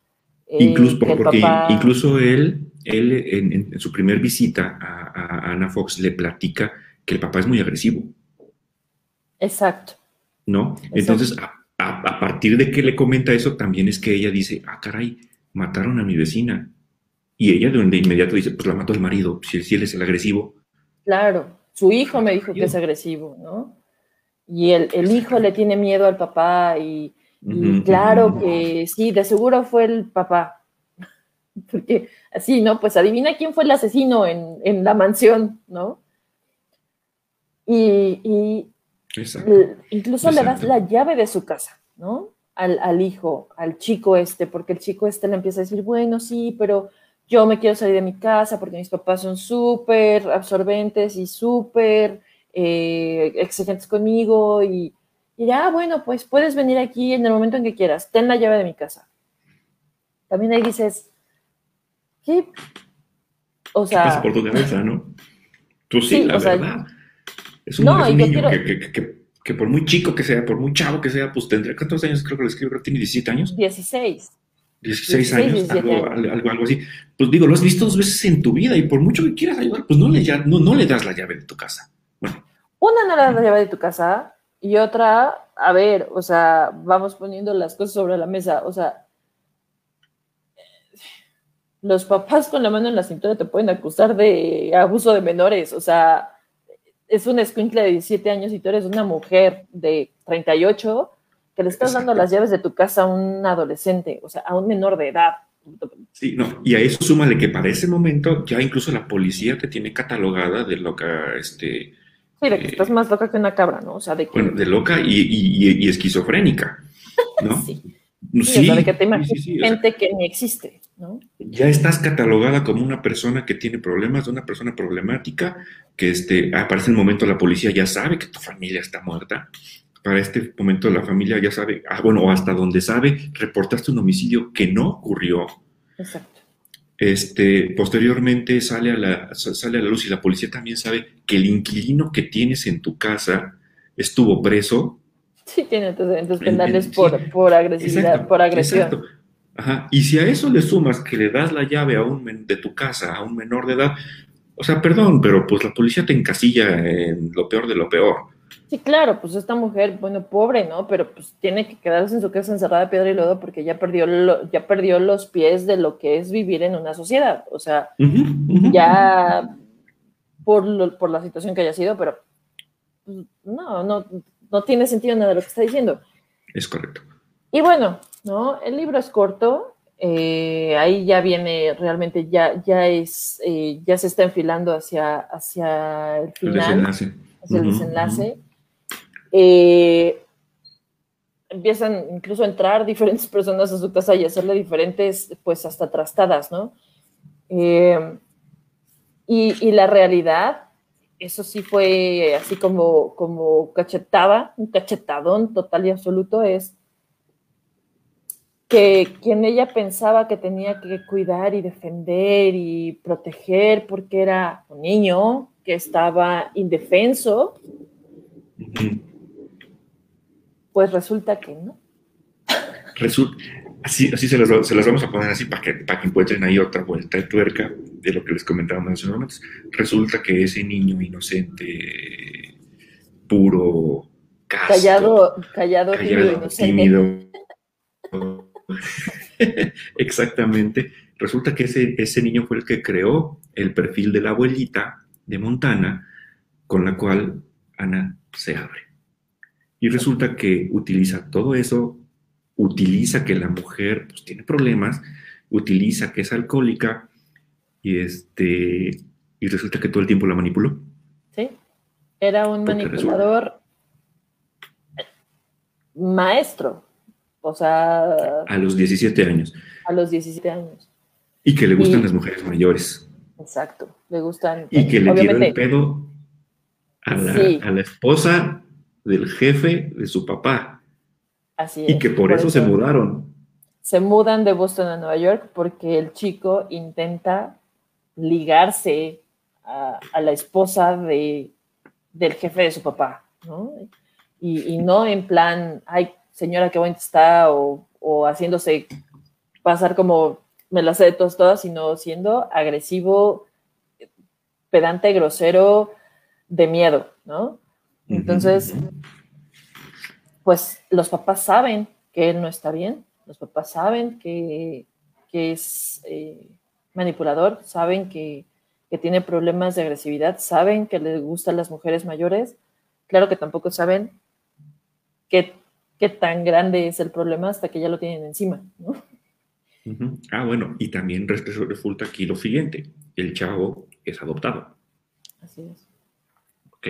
eh, Incluso el porque papá- incluso él, él en, su primer visita a, a Ana Fox le platica que el papá es muy agresivo. Exacto. ¿no? Entonces, a, a- a partir de que le comenta eso, también es que ella dice, ah, caray, mataron a mi vecina. Y ella de, inmediato dice, pues la mató el marido, si, si él es el agresivo. Claro, su hijo me dijo que es agresivo, ¿no? y el, el hijo le tiene miedo al papá y, claro que sí, de seguro fue el papá. Porque así, ¿no? Pues adivina quién fue el asesino en, en la mansión, ¿no? Y, y incluso le das la llave de su casa, ¿no? Al, al, hijo, al chico este, porque el chico este le empieza a decir, bueno, sí, pero yo me quiero salir de mi casa porque mis papás son súper absorbentes y súper eh, exigentes conmigo y, ya, bueno, pues puedes venir aquí en el momento en que quieras, ten la llave de mi casa. También ahí dices, ¿qué? O sea... pasa por tu cabeza, no? Tú sí, la verdad. es un, no, niño que, por muy chico que sea, por muy chavo que sea, pues tendría, ¿cuántos años creo que le escribo? Creo que tiene 17 años. 16. 16, años, algo, Algo, así. Pues digo, lo has visto dos veces en tu vida y por mucho que quieras ayudar, pues no le, ya, no, no le das la llave de tu casa. Una no le das la llave de tu casa y otra, a ver, o sea, vamos poniendo las cosas sobre la mesa. O sea, los papás con la mano en la cintura te pueden acusar de abuso de menores. O sea, es un escuincle de 17 años y tú eres una mujer de 38 que le estás dando las llaves de tu casa a un adolescente, o sea, a un menor de edad. Sí, no, y a eso súmale que para ese momento ya incluso la policía te tiene catalogada de loca, este... Sí, de que estás más loca que una cabra, ¿no? O sea, de que... Bueno, de loca y, esquizofrénica, ¿no? sí. Sí, de que te imaginas gente que ni existe, ¿no? Ya estás catalogada como una persona que tiene problemas, una persona problemática, que este, aparece en el momento la policía ya sabe que tu familia está muerta, para este momento la familia ya sabe, ah, bueno, o hasta donde sabe, reportaste un homicidio que no ocurrió. Exacto. Este, posteriormente sale a, la, sale a la luz y la policía también sabe que el inquilino que tienes en tu casa estuvo preso. Sí, tiene antecedentes penales por, por, agresividad, por agresión. Exacto. Ajá. Y si a eso le sumas que le das la llave a un de tu casa a un menor de edad, o sea, perdón, pero pues la policía te encasilla en lo peor de lo peor. Sí, claro, pues esta mujer, bueno, pobre, ¿no? Pero pues tiene que quedarse en su casa encerrada de piedra y lodo porque ya perdió, ya perdió los pies de lo que es vivir en una sociedad. O sea, ya por, por la situación que haya sido, pero pues, no, no, no tiene sentido nada de lo que está diciendo. Es correcto. Y bueno, ¿no? El libro es corto, eh, ahí ya viene realmente, ya, ya es, eh, ya se está enfilando hacia, hacia el final. El. El desenlace. Eh, empiezan incluso a entrar diferentes personas a su casa y hacerle diferentes, pues hasta trastadas, ¿no? Eh, y, la realidad, eso sí fue así como, como cachetada, un cachetadón total y absoluto, es que quien ella pensaba que tenía que cuidar y defender y proteger porque era un niño que estaba indefenso, pues resulta que no. Resulta, así, así se, las, se las vamos a poner así para que, para que encuentren ahí otra vuelta de tuerca de lo que les comentábamos hace unos momentos. Resulta que ese niño inocente, puro, callado, callado, callado tímido, Exactamente. Resulta que ese, ese niño fue el que creó el perfil de la abuelita de Montana, con la cual Ana se abre. Y resulta que utiliza todo eso, utiliza que la mujer pues, tiene problemas, utiliza que es alcohólica y, este, y resulta que todo el tiempo la manipuló. Sí, era un manipulador maestro, o sea... A los 17 años. A los 17 años. Y que le gustan las mujeres mayores. Exacto, le gustan. Y que le tiró el pedo a la esposa del jefe de su papá. Así es. Y que por, eso, se mudaron. Se mudan de Boston a Nueva York porque el chico intenta ligarse a, la esposa de, del jefe de su papá, ¿no? Y, no en plan, ay, señora, qué bonita está, o, o haciéndose pasar como me la sé de todas, todas, sino siendo agresivo, pedante, grosero, de miedo, ¿no? Entonces, pues los papás saben que él no está bien, los papás saben que, es eh, manipulador, saben que, tiene problemas de agresividad, saben que le gustan las mujeres mayores, claro que tampoco saben qué, qué tan grande es el problema hasta que ya lo tienen encima, ¿no? Ah, bueno, y también resulta aquí lo siguiente, el chavo es adoptado. Así es. ¿Ok?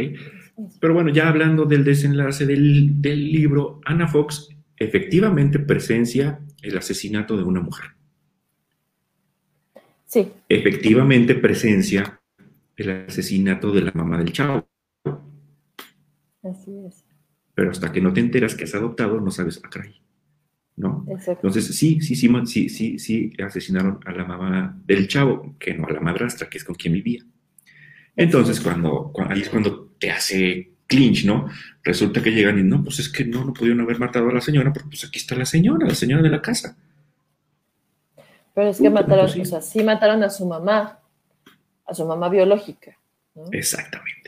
Pero bueno, ya hablando del desenlace del, del libro, Ana Fox efectivamente presencia el asesinato de una mujer. Sí. Efectivamente presencia el asesinato de la mamá del chavo. Así es. Pero hasta que no te enteras que has adoptado, no sabes, ah, ¿no? Exacto. Entonces, sí, sí, sí, sí, sí, sí, asesinaron a la mamá del chavo, que no a la madrastra, que es con quien vivía. Entonces, cuando, ahí es cuando te hace clinch, ¿no? Resulta que llegan y no, pues es que no, no pudieron haber matado a la señora, porque pues aquí está la señora, la señora de la casa. Pero es que mataron, pues o sea, sí mataron a su mamá, a su mamá biológica. ¿no? Exactamente.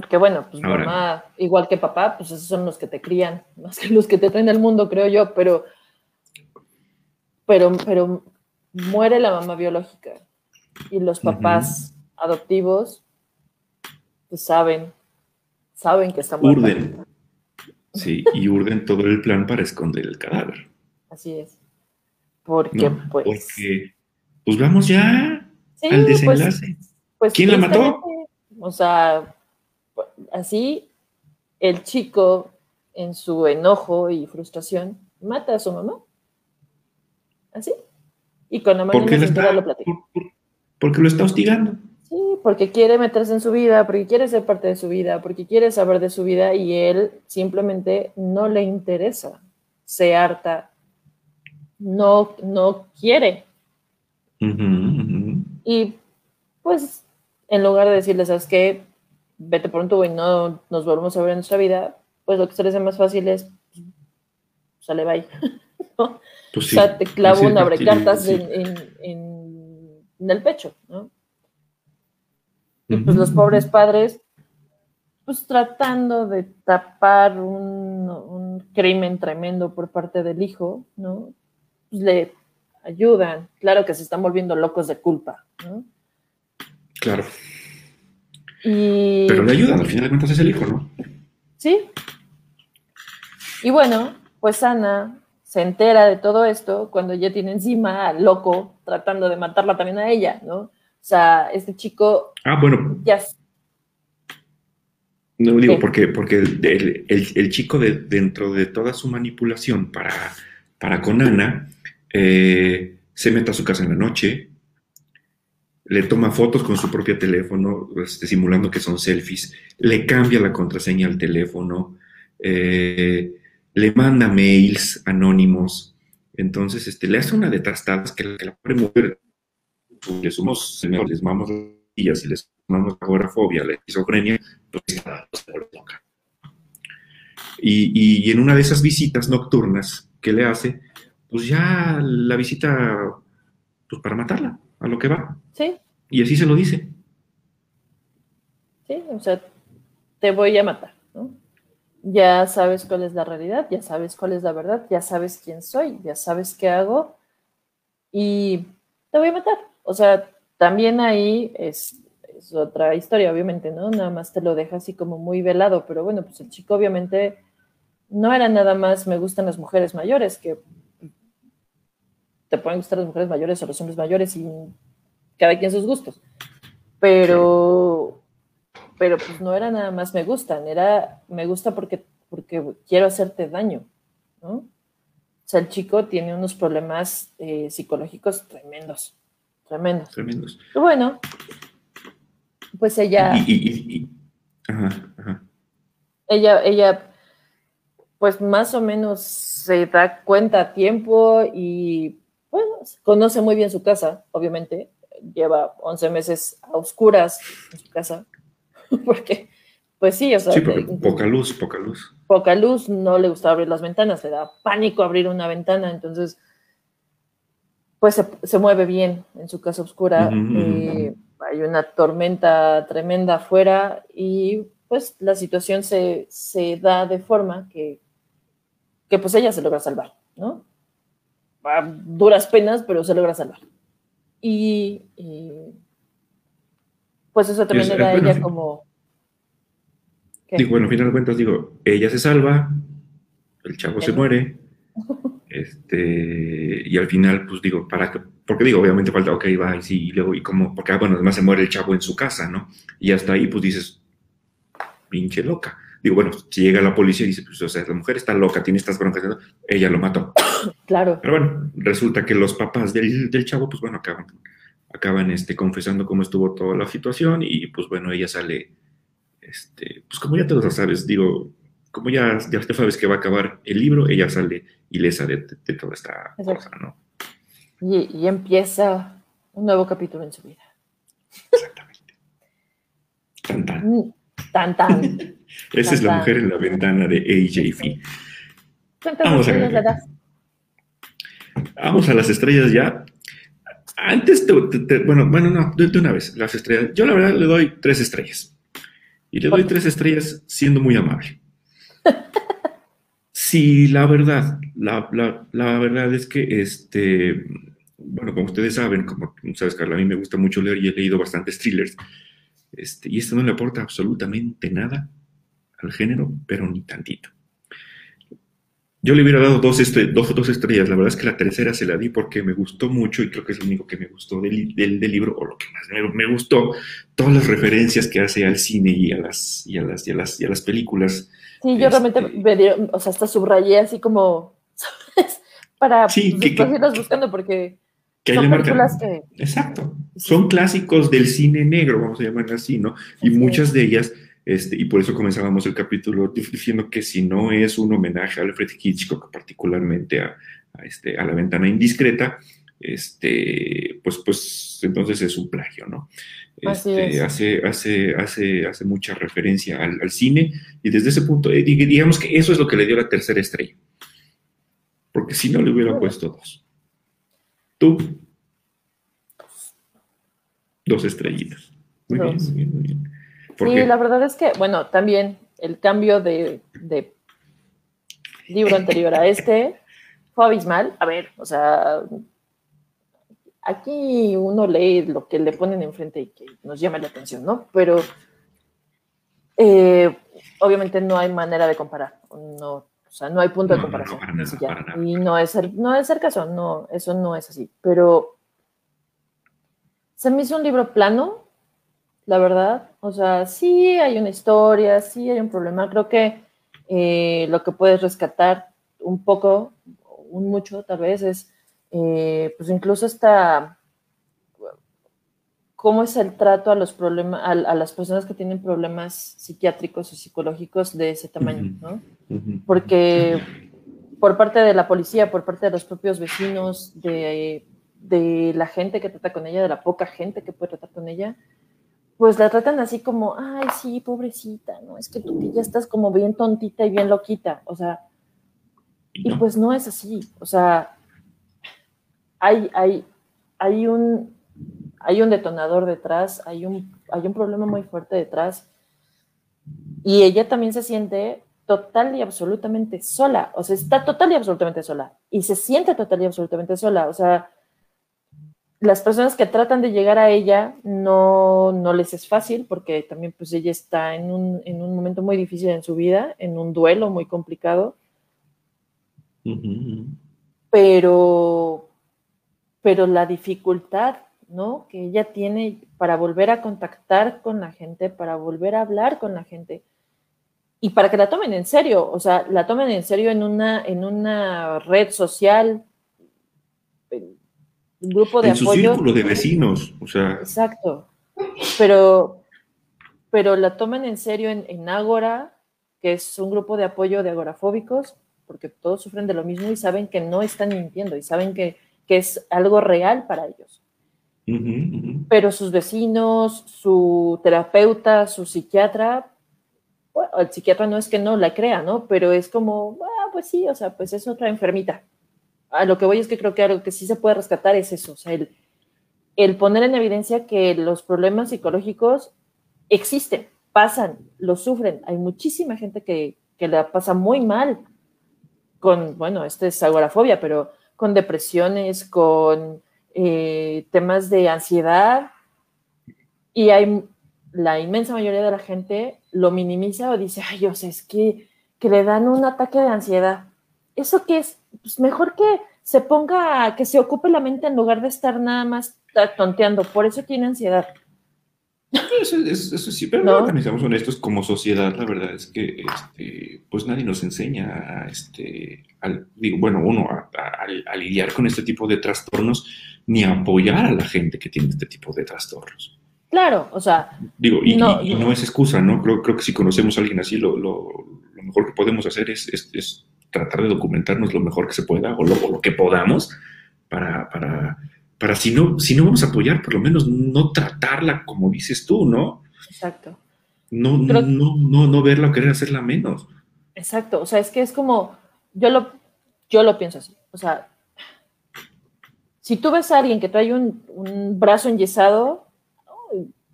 Porque bueno, pues mamá, igual que papá, pues esos son los que te crían, más que los que te traen al mundo, creo yo, pero, pero, pero muere la mamá biológica y los papás adoptivos, pues saben, saben que está muerta. Urden. Sí, y urden todo el plan para esconder el cadáver. Así es. Porque, pues. Porque, pues vamos ya al pues, desenlace. Pues, ¿Quién la mató? O sea, así el chico, en su enojo y frustración, mata a su mamá. Así. Y con la mano lo platica. porque lo está hostigando. Sí, porque quiere meterse en su vida, porque quiere ser parte de su vida, porque quiere saber de su vida y él simplemente no le interesa, se harta, no, no quiere. Y pues en lugar de decirle, ¿sabes qué? Vete por un tubo y no nos volvemos a ver en nuestra vida, pues lo que se le hace más fácil es, sale, bye. Pues o sea, te clavo un abrecartas en, en el pecho, ¿no? Y pues los pobres padres, pues tratando de tapar un, crimen tremendo por parte del hijo, ¿no? Pues le ayudan. Claro que se están volviendo locos de culpa, ¿no? Claro. Pero le ayudan, al final de cuentas es el hijo, ¿no? Sí. Y bueno, pues Ana se entera de todo esto cuando ya tiene encima al loco tratando de matarla también a ella, ¿no? O sea, este chico. Ah, bueno. Ya. No digo porque, porque el, chico de, dentro de toda su manipulación para, para con Ana, eh, se mete a su casa en la noche, le toma fotos con su propio teléfono, este, simulando que son selfies, le cambia la contraseña al teléfono, eh, le manda mails anónimos, entonces este, le hace una de trastadas que, la puede mover. Le sumamos, les sumamos y si les sumamos la agorafobia, la esquizofrenia, pues loca. Y, y, en una de esas visitas nocturnas que le hace, pues ya la visita, pues para matarla, a lo que va. Sí. Y así se lo dice. Sí, o sea, te voy a matar, ¿no? Ya sabes cuál es la realidad, ya sabes cuál es la verdad, ya sabes quién soy, ya sabes qué hago y te voy a matar. O sea, también ahí es, otra historia, obviamente, ¿no? Nada más te lo deja así como muy velado, pero bueno, pues el chico obviamente no era nada más me gustan las mujeres mayores, que te pueden gustar las mujeres mayores o los hombres mayores y cada quien sus gustos. Pero, pero pues no era nada más me gustan, era me gusta porque, porque quiero hacerte daño, ¿no? O sea, el chico tiene unos problemas eh, psicológicos tremendos. Tremendos. Tremendos. Bueno, pues ella. Ella, ella, pues más o menos se da cuenta a tiempo y, conoce muy bien su casa, obviamente. Lleva 11 meses a oscuras en su casa, porque, pues sí, o sea. Sí, poca luz, poca luz. Poca luz, no le gusta abrir las ventanas, le da pánico abrir una ventana, entonces pues se, mueve bien en su casa oscura. Eh, hay una tormenta tremenda afuera y pues la situación se, da de forma que, que, pues ella se logra salvar, ¿no? A duras penas, pero se logra salvar. Y, pues eso también era ella como... Digo, bueno, al final de cuentas, digo, ella se salva, el chavo se muere, este, y al final, pues digo, para que, porque digo, obviamente falta, ok, va, y sí, y luego, y como, porque, ah, bueno, además se muere el chavo en su casa, ¿no? Y hasta ahí, pues dices, pinche loca. Digo, bueno, si llega la policía y dice, pues, o sea, la mujer está loca, tiene estas broncas, ella lo mató. Claro. Pero bueno, resulta que los papás del, del chavo, pues bueno, acaban, acaban este, confesando cómo estuvo toda la situación y pues bueno, ella sale, este, pues como ya te lo sabes, digo, como ya, ya te sabes que va a acabar el libro, ella sale ilesa de, de, toda esta cosa, ¿no? Y, y, empieza un nuevo capítulo en su vida. Exactamente. Tan tan. Tan tan. Esa es la mujer en la ventana de AJF. Vamos a, vamos a las estrellas ya. Antes, bueno, bueno, no, de, una vez, las estrellas. Yo la verdad le doy tres estrellas. Y le doy tres estrellas siendo muy amable. Sí, la verdad, la, verdad es que, este, bueno, como ustedes saben, como sabes, Carla, a mí me gusta mucho leer y he leído bastantes thrillers, este, y esto no le aporta absolutamente nada al género, pero ni tantito. Yo le hubiera dado dos, este, dos, dos, estrellas. La verdad es que la tercera se la di porque me gustó mucho y creo que es lo único que me gustó del, del, libro, o lo que más me, gustó, todas las referencias que hace al cine y a las, y a las, y a las, y a las películas. Sí, yo realmente este, me dio, o sea, hasta subrayé así como, ¿sabes? Para sí, que, irlas buscando porque que son películas que... Exacto. Son clásicos del cine negro, vamos a llamarlo así, ¿no? Y muchas de ellas este, y por eso comenzábamos el capítulo diciendo que si no es un homenaje a Alfred Hitchcock, particularmente a, este, a la ventana indiscreta, este, pues, pues entonces es un plagio, ¿no? Este, hace, hace, hace, hace mucha referencia al, cine y desde ese punto, eh, digamos que eso es lo que le dio la tercera estrella. Porque si no, le hubiera puesto dos. Tú, dos estrellitas. Muy bien, muy bien, muy bien. Sí, la verdad es que, bueno, también el cambio de, libro anterior a este fue abismal. A ver, o sea, aquí uno lee lo que le ponen enfrente y que nos llama la atención, ¿no? Pero eh, obviamente no hay manera de comparar. No, o sea, no hay punto de comparación. y no es, el, no es el caso, no, eso no es así. Pero se me hizo un libro plano, la verdad. O sea, sí hay una historia, sí hay un problema. Creo que eh, lo que puedes rescatar un poco, un mucho tal vez, es eh, pues incluso esta cómo es el trato a los problemas, a, las personas que tienen problemas psiquiátricos o psicológicos de ese tamaño, ¿no? Porque por parte de la policía, por parte de los propios vecinos, de, de la gente que trata con ella, de la poca gente que puede tratar con ella, pues la tratan así como, ay, sí, pobrecita, ¿no? Es que tú ya estás como bien tontita y bien loquita, o sea, y pues no es así, o sea, hay, hay, hay, un, hay un detonador detrás, hay un, hay un problema muy fuerte detrás, y ella también se siente total y absolutamente sola, o sea, está total y absolutamente sola, y se siente total y absolutamente sola, o sea, las personas que tratan de llegar a ella no, no les es fácil porque también pues ella está en un, en un, momento muy difícil en su vida, en un duelo muy complicado. Pero, pero la dificultad, ¿no? Que ella tiene para volver a contactar con la gente, para volver a hablar con la gente y para que la tomen en serio, o sea, la tomen en serio en una, en una red social, grupo de en su círculo de vecinos, o sea. Exacto. Pero, pero la toman en serio en, en Ágora, que es un grupo de apoyo de agorafóbicos, porque todos sufren de lo mismo y saben que no están mintiendo y saben que, que es algo real para ellos. Pero sus vecinos, su terapeuta, su psiquiatra, bueno, el psiquiatra no es que no la crea, ¿no? Pero es como, ah, pues sí, o sea, pues es otra enfermita a lo que voy es que creo que algo que sí se puede rescatar es eso, o sea, el, poner en evidencia que los problemas psicológicos existen, pasan, los sufren. Hay muchísima gente que, que la pasa muy mal con, bueno, este es agorafobia, pero con depresiones, con eh, temas de ansiedad, y hay la inmensa mayoría de la gente lo minimiza o dice, ay, o sea, es que, que le dan un ataque de ansiedad ¿eso qué es? Pues mejor que se ponga, que se ocupe la mente en lugar de estar nada más tonteando. Por eso tiene ansiedad. Eso, eso, sí, pero también seamos honestos, como sociedad, la verdad es que este, pues nadie nos enseña a, este, digo, bueno, uno, a, lidiar con este tipo de trastornos, ni a apoyar a la gente que tiene este tipo de trastornos. Claro, o sea. Digo, y no, no es excusa, ¿no? Creo, creo, que si conocemos a alguien así, lo, lo, mejor que podemos hacer es, es, tratar de documentarnos lo mejor que se pueda o lo, lo que podamos para, para para si no, si no vamos a apoyar, por lo menos no tratarla como dices tú, ¿no? Exacto. No, no, no, no, verla o querer hacerla menos. Exacto, o sea, es que es como, yo lo, yo lo pienso así, o sea, si tú ves a alguien que trae un, un brazo enyesado,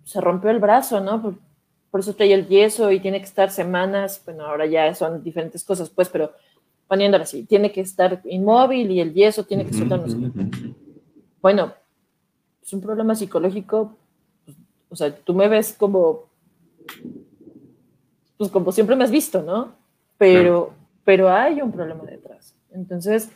se rompió el brazo, ¿no? Por, por, eso trae el yeso y tiene que estar semanas, bueno, ahora ya son diferentes cosas, pues, pero poniéndolo así, tiene que estar inmóvil y el yeso tiene que soltar bueno, es un problema psicológico, pues, o sea, tú me ves como, pues como siempre me has visto, ¿no? Pero, pero hay un problema detrás. Entonces,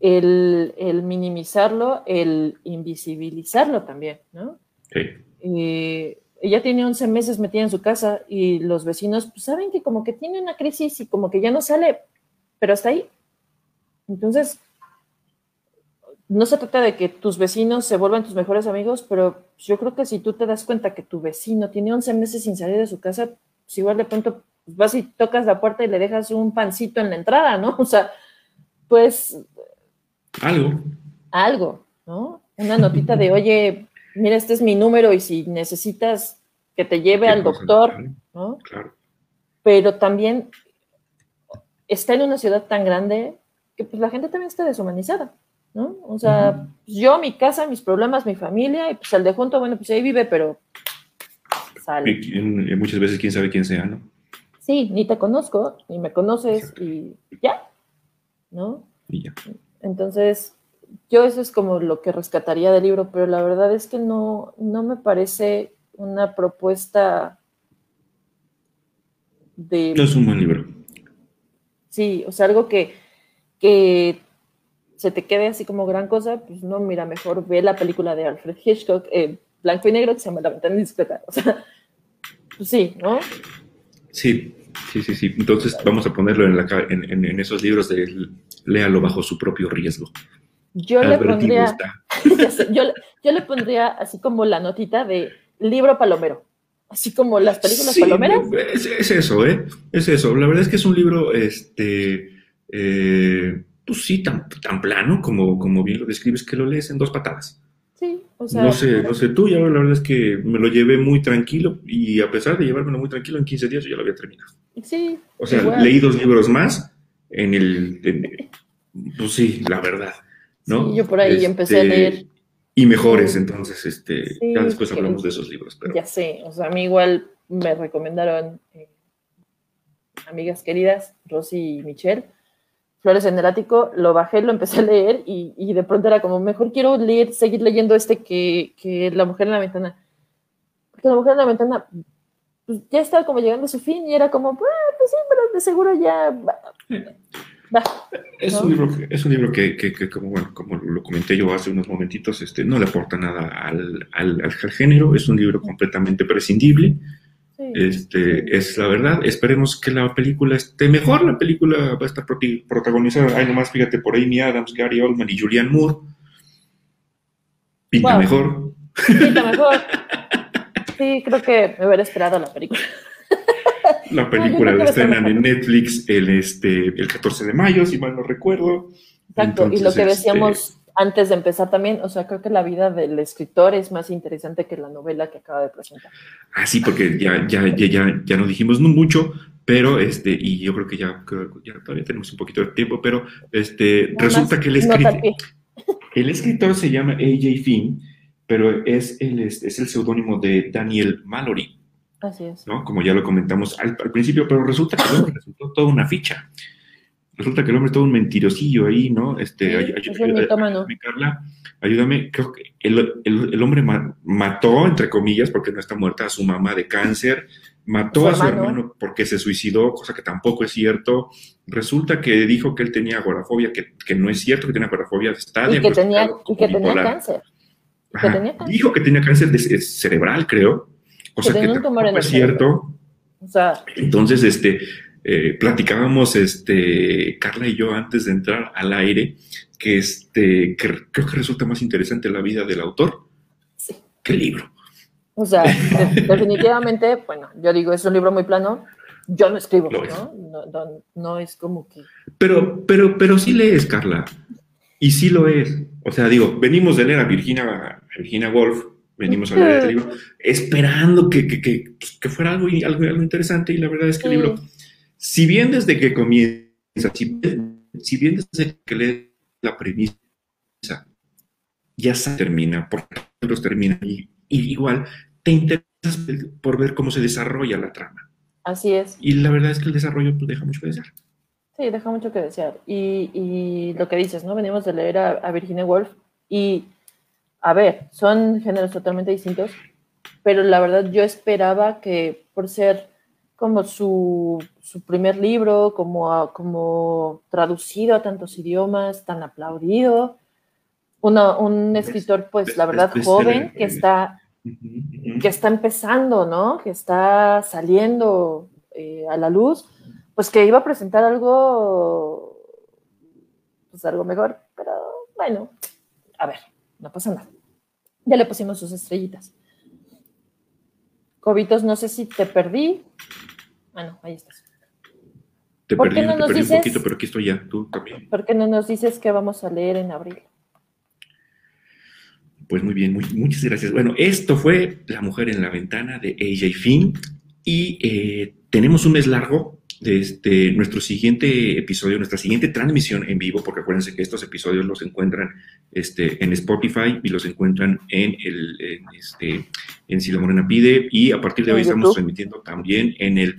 el, minimizarlo, el invisibilizarlo también, ¿no? Sí. Eh, ella tiene 11 meses metida en su casa y los vecinos pues, saben que como que tiene una crisis y como que ya no sale, pero hasta ahí. Entonces, no se trata de que tus vecinos se vuelvan tus mejores amigos, pero yo creo que si tú te das cuenta que tu vecino tiene 11 meses sin salir de su casa, pues igual de pronto vas y tocas la puerta y le dejas un pancito en la entrada, ¿no? O sea, pues... Algo. Algo, ¿no? Una notita de, oye, mira, este es mi número y si necesitas que te lleve al doctor, ¿no? Claro. Pero también está en una ciudad tan grande que pues la gente también está deshumanizada. ¿no? O sea, yo, mi casa, mis problemas, mi familia, y pues el de junto, bueno, pues ahí vive, pero sale. Y, muchas veces quién sabe quién sea, ¿no? Sí, ni te conozco, ni me conoces, y ya, ¿no? Y ya. Entonces, yo eso es como lo que rescataría del libro, pero la verdad es que no, no me parece una propuesta de... No es un buen libro. Sí, o sea, algo que, que se te quede así como gran cosa, pues no, mira, mejor ve la película de Alfred Hitchcock, eh, blanco y negro, que se llama La ventana indiscreta. O sea, pues sí, ¿no? Sí, sí, sí, sí. Entonces vamos a ponerlo en, la, en, esos libros de léalo bajo su propio riesgo. Yo le pondría, yo, yo, le pondría así como la notita de libro palomero. Así como las películas palomeras. Es, es, eso, ¿eh? Es eso. La verdad es que es un libro, este, eh, pues sí, tan, tan plano como, como bien lo describes, que lo lees en dos patadas. Sí, o sea. No sé, no sé tú, ya la verdad es que me lo llevé muy tranquilo y a pesar de llevármelo muy tranquilo, en 15 días yo ya lo había terminado. Sí. O sea, leí dos libros más en el. pues sí, la verdad. ¿no? Sí, yo por ahí empecé a este, leer. Y mejores, entonces, este, ya después hablamos de esos libros. Pero... Ya sé, o sea, a mí igual me recomendaron eh, amigas queridas, Rosy y Michelle Flores en el ático, lo bajé, lo empecé a leer y, de pronto era como, mejor quiero leer, seguir leyendo este que, La Mujer en la Ventana. Porque La Mujer en la Ventana pues, ya estaba como llegando a su fin y era como, ah, pues sí, pero de seguro ya... es, un libro, es un libro que, como, bueno, como lo comenté yo hace unos momentitos, este, no le aporta nada al, al, al género, es un libro completamente prescindible este, Es la verdad. Esperemos que la película esté mejor. La película va a estar protagonizada, hay nomás, fíjate, por Amy Adams, Gary Oldman y Julianne Moore. Pinta mejor. Pinta mejor. Sí, creo que me hubiera esperado la película. La película la estrenan en Netflix el, este, el 14 de mayo, si mal no recuerdo. Exacto, y lo que decíamos este, antes de empezar también, o sea, creo que la vida del escritor es más interesante que la novela que acaba de presentar. Ah, sí, porque ya, ya, ya, ya, no dijimos mucho, pero este, y yo creo que ya, todavía tenemos un poquito de tiempo, pero este, resulta que el, escritor, el escritor se llama A.J. Finn, pero es el, es el seudónimo de Daniel Mallory. Así es. ¿no? Como ya lo comentamos al, principio, pero resulta que resultó toda una ficha resulta que el hombre es todo un mentirosillo ahí, ¿no? Este, ayúdame, Carla, ayúdame, creo que el, hombre mató, entre comillas, porque no está muerta, a su mamá de cáncer, mató a su hermano porque se suicidó, cosa que tampoco es cierto. Resulta que dijo que él tenía agorafobia, que, no es cierto que tenía agorafobia, está y que tenía, y que tenía cáncer. Dijo que tenía cáncer cerebral, creo, cosa que, tampoco es cierto. Entonces, este, eh, platicábamos, este, Carla y yo antes de entrar al aire, que, este, creo que resulta más interesante la vida del autor que el libro. O sea, definitivamente, bueno, yo digo, es un libro muy plano. Yo no escribo, ¿no? ¿no? es como que. Pero, pero, pero sí lees, Carla. Y sí lo es. O sea, digo, venimos de leer a Virginia, Virginia Woolf, venimos a leer este libro, esperando que, que, que, pues, fuera algo, algo, algo, interesante. Y la verdad es que el libro, si bien desde que comienza, si, si bien desde que lees la premisa, ya se termina, porque los terminan y, y igual te interesas por ver cómo se desarrolla la trama. Así es. Y la verdad es que el desarrollo pues, deja mucho que desear. Sí, deja mucho que desear. Y, lo que dices, ¿no? Venimos de leer a, Virginia Woolf y, a ver, son géneros totalmente distintos, pero la verdad yo esperaba que por ser como su, primer libro, como, como traducido a tantos idiomas, tan aplaudido, un escritor, pues la verdad, joven, que está que está empezando, ¿no? Que está saliendo eh, a la luz, pues que iba a presentar algo, pues algo mejor, pero bueno, a ver, no pasa nada. Ya le pusimos sus estrellitas. Cobitos, no sé si te perdí. Bueno, ahí estás. Te perdí, no te perdí un poquito, pero aquí estoy ya, tú también. ¿Por qué no nos dices que vamos a leer en abril? Pues muy bien, muchas gracias. Bueno, esto fue La mujer en la ventana de AJ Finn y eh, tenemos un mes largo este, nuestro siguiente episodio, nuestra siguiente transmisión en vivo, porque acuérdense que estos episodios los encuentran este, en Spotify y los encuentran en el en, este, en Silo Morena Pide y a partir de hoy estamos transmitiendo también en el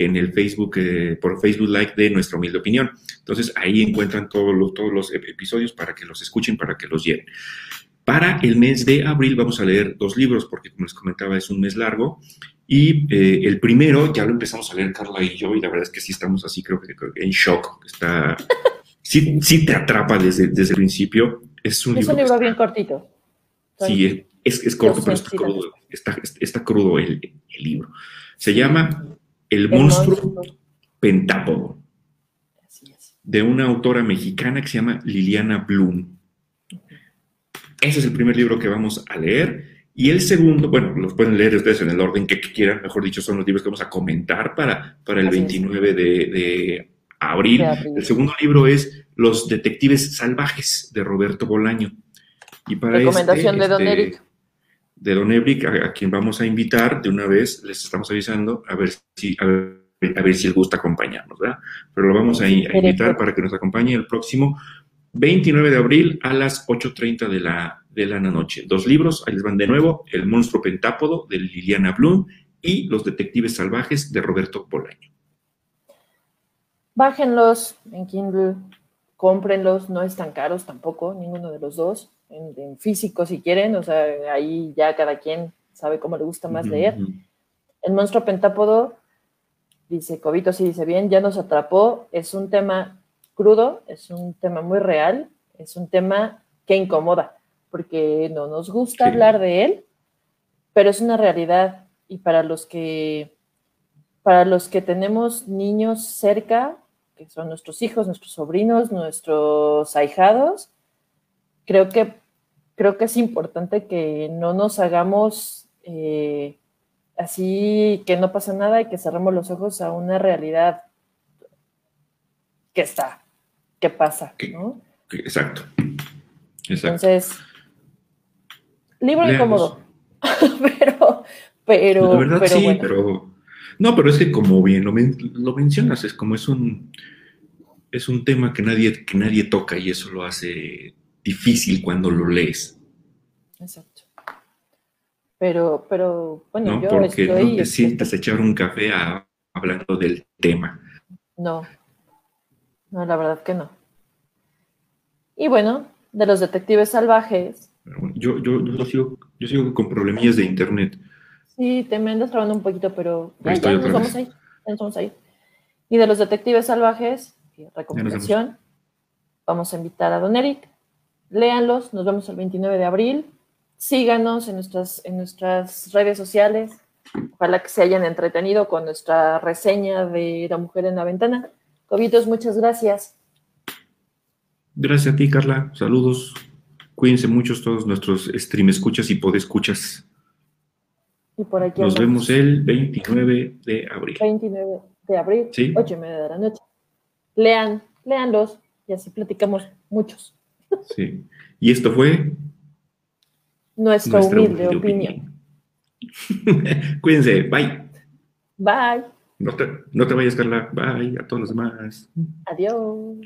en el Facebook, eh, por Facebook Like de Nuestra Humilde Opinión. Entonces ahí encuentran todos los, todos los episodios para que los escuchen, para que los lleven. Para el mes de abril vamos a leer dos libros, porque como les comentaba es un mes largo. Y eh, el primero ya lo empezamos a leer Carla y yo, y la verdad es que sí estamos así, creo que, en shock. Está, sí, sí te atrapa desde, desde el principio. Es un, libro, libro bien cortito. Sí, es, es corto, pero está crudo, está, está crudo el, el, libro. Se llama El, monstruo, pentápodo, de una autora mexicana que se llama Liliana Bloom. Ese es el primer libro que vamos a leer. Y el segundo, bueno, los pueden leer ustedes en el orden que, quieran, mejor dicho, son los libros que vamos a comentar para, para el 29 de, abril. El segundo libro es Los Detectives Salvajes de Roberto Bolaño. Y para Recomendación de Don este, Eric. De Don Eric, a, quien vamos a invitar de una vez, les estamos avisando, a ver si, a ver, si él gusta acompañarnos, ¿verdad? Pero lo vamos a, a invitar para que nos acompañe el próximo 29 de abril a las 8.30 de la, de la noche. Dos libros, ahí les van de nuevo, El monstruo pentápodo de Liliana Bloom y Los detectives salvajes de Roberto Bolaño. Bájenlos en Kindle, cómprenlos, no están caros tampoco, ninguno de los dos, en, físico si quieren, o sea, ahí ya cada quien sabe cómo le gusta más leer. El monstruo pentápodo, dice Cobito, sí dice bien, ya nos atrapó, es un tema crudo, es un tema muy real, es un tema que incomoda, porque no nos gusta hablar de él, pero es una realidad. Y para los que para los que tenemos niños cerca, que son nuestros hijos, nuestros sobrinos, nuestros ahijados, creo que creo que es importante que no nos hagamos eh, así que no pasa nada y que cerremos los ojos a una realidad que está qué pasa, ¿no? Exacto. Entonces, libro incómodo, pero, pero, La verdad sí, pero no, pero es que como bien lo, mencionas, es como es un es un tema que nadie que nadie toca y eso lo hace difícil cuando lo lees. Exacto. Pero, pero, bueno, no, porque no te sientas a echar un café hablando del tema. No, no, la verdad que no. Y bueno, de los detectives salvajes. yo, yo, yo, sigo, yo sigo con problemillas de internet. Sí, te me andas trabando un poquito, pero ya, ya nos vamos ahí. Ya nos vamos ahí. Y de los detectives salvajes, recomendación, vamos a invitar a Don Eric. Léanlos, nos vemos el 29 de abril. Síganos en nuestras, en nuestras redes sociales. Ojalá que se hayan entretenido con nuestra reseña de La Mujer en la Ventana. Cobitos, muchas gracias. Gracias a ti, Carla. Saludos. Cuídense muchos todos nuestros stream escuchas y podescuchas. Y por aquí Nos vemos el 29 de abril. 29 de abril, ¿Sí? 8 y media de la noche. Lean, leanlos y así platicamos muchos. Sí. Y esto fue nuestra, humilde, opinión. Cuídense, bye. Bye. No te, no te vayas, Carla. Bye a todos los demás. Adiós.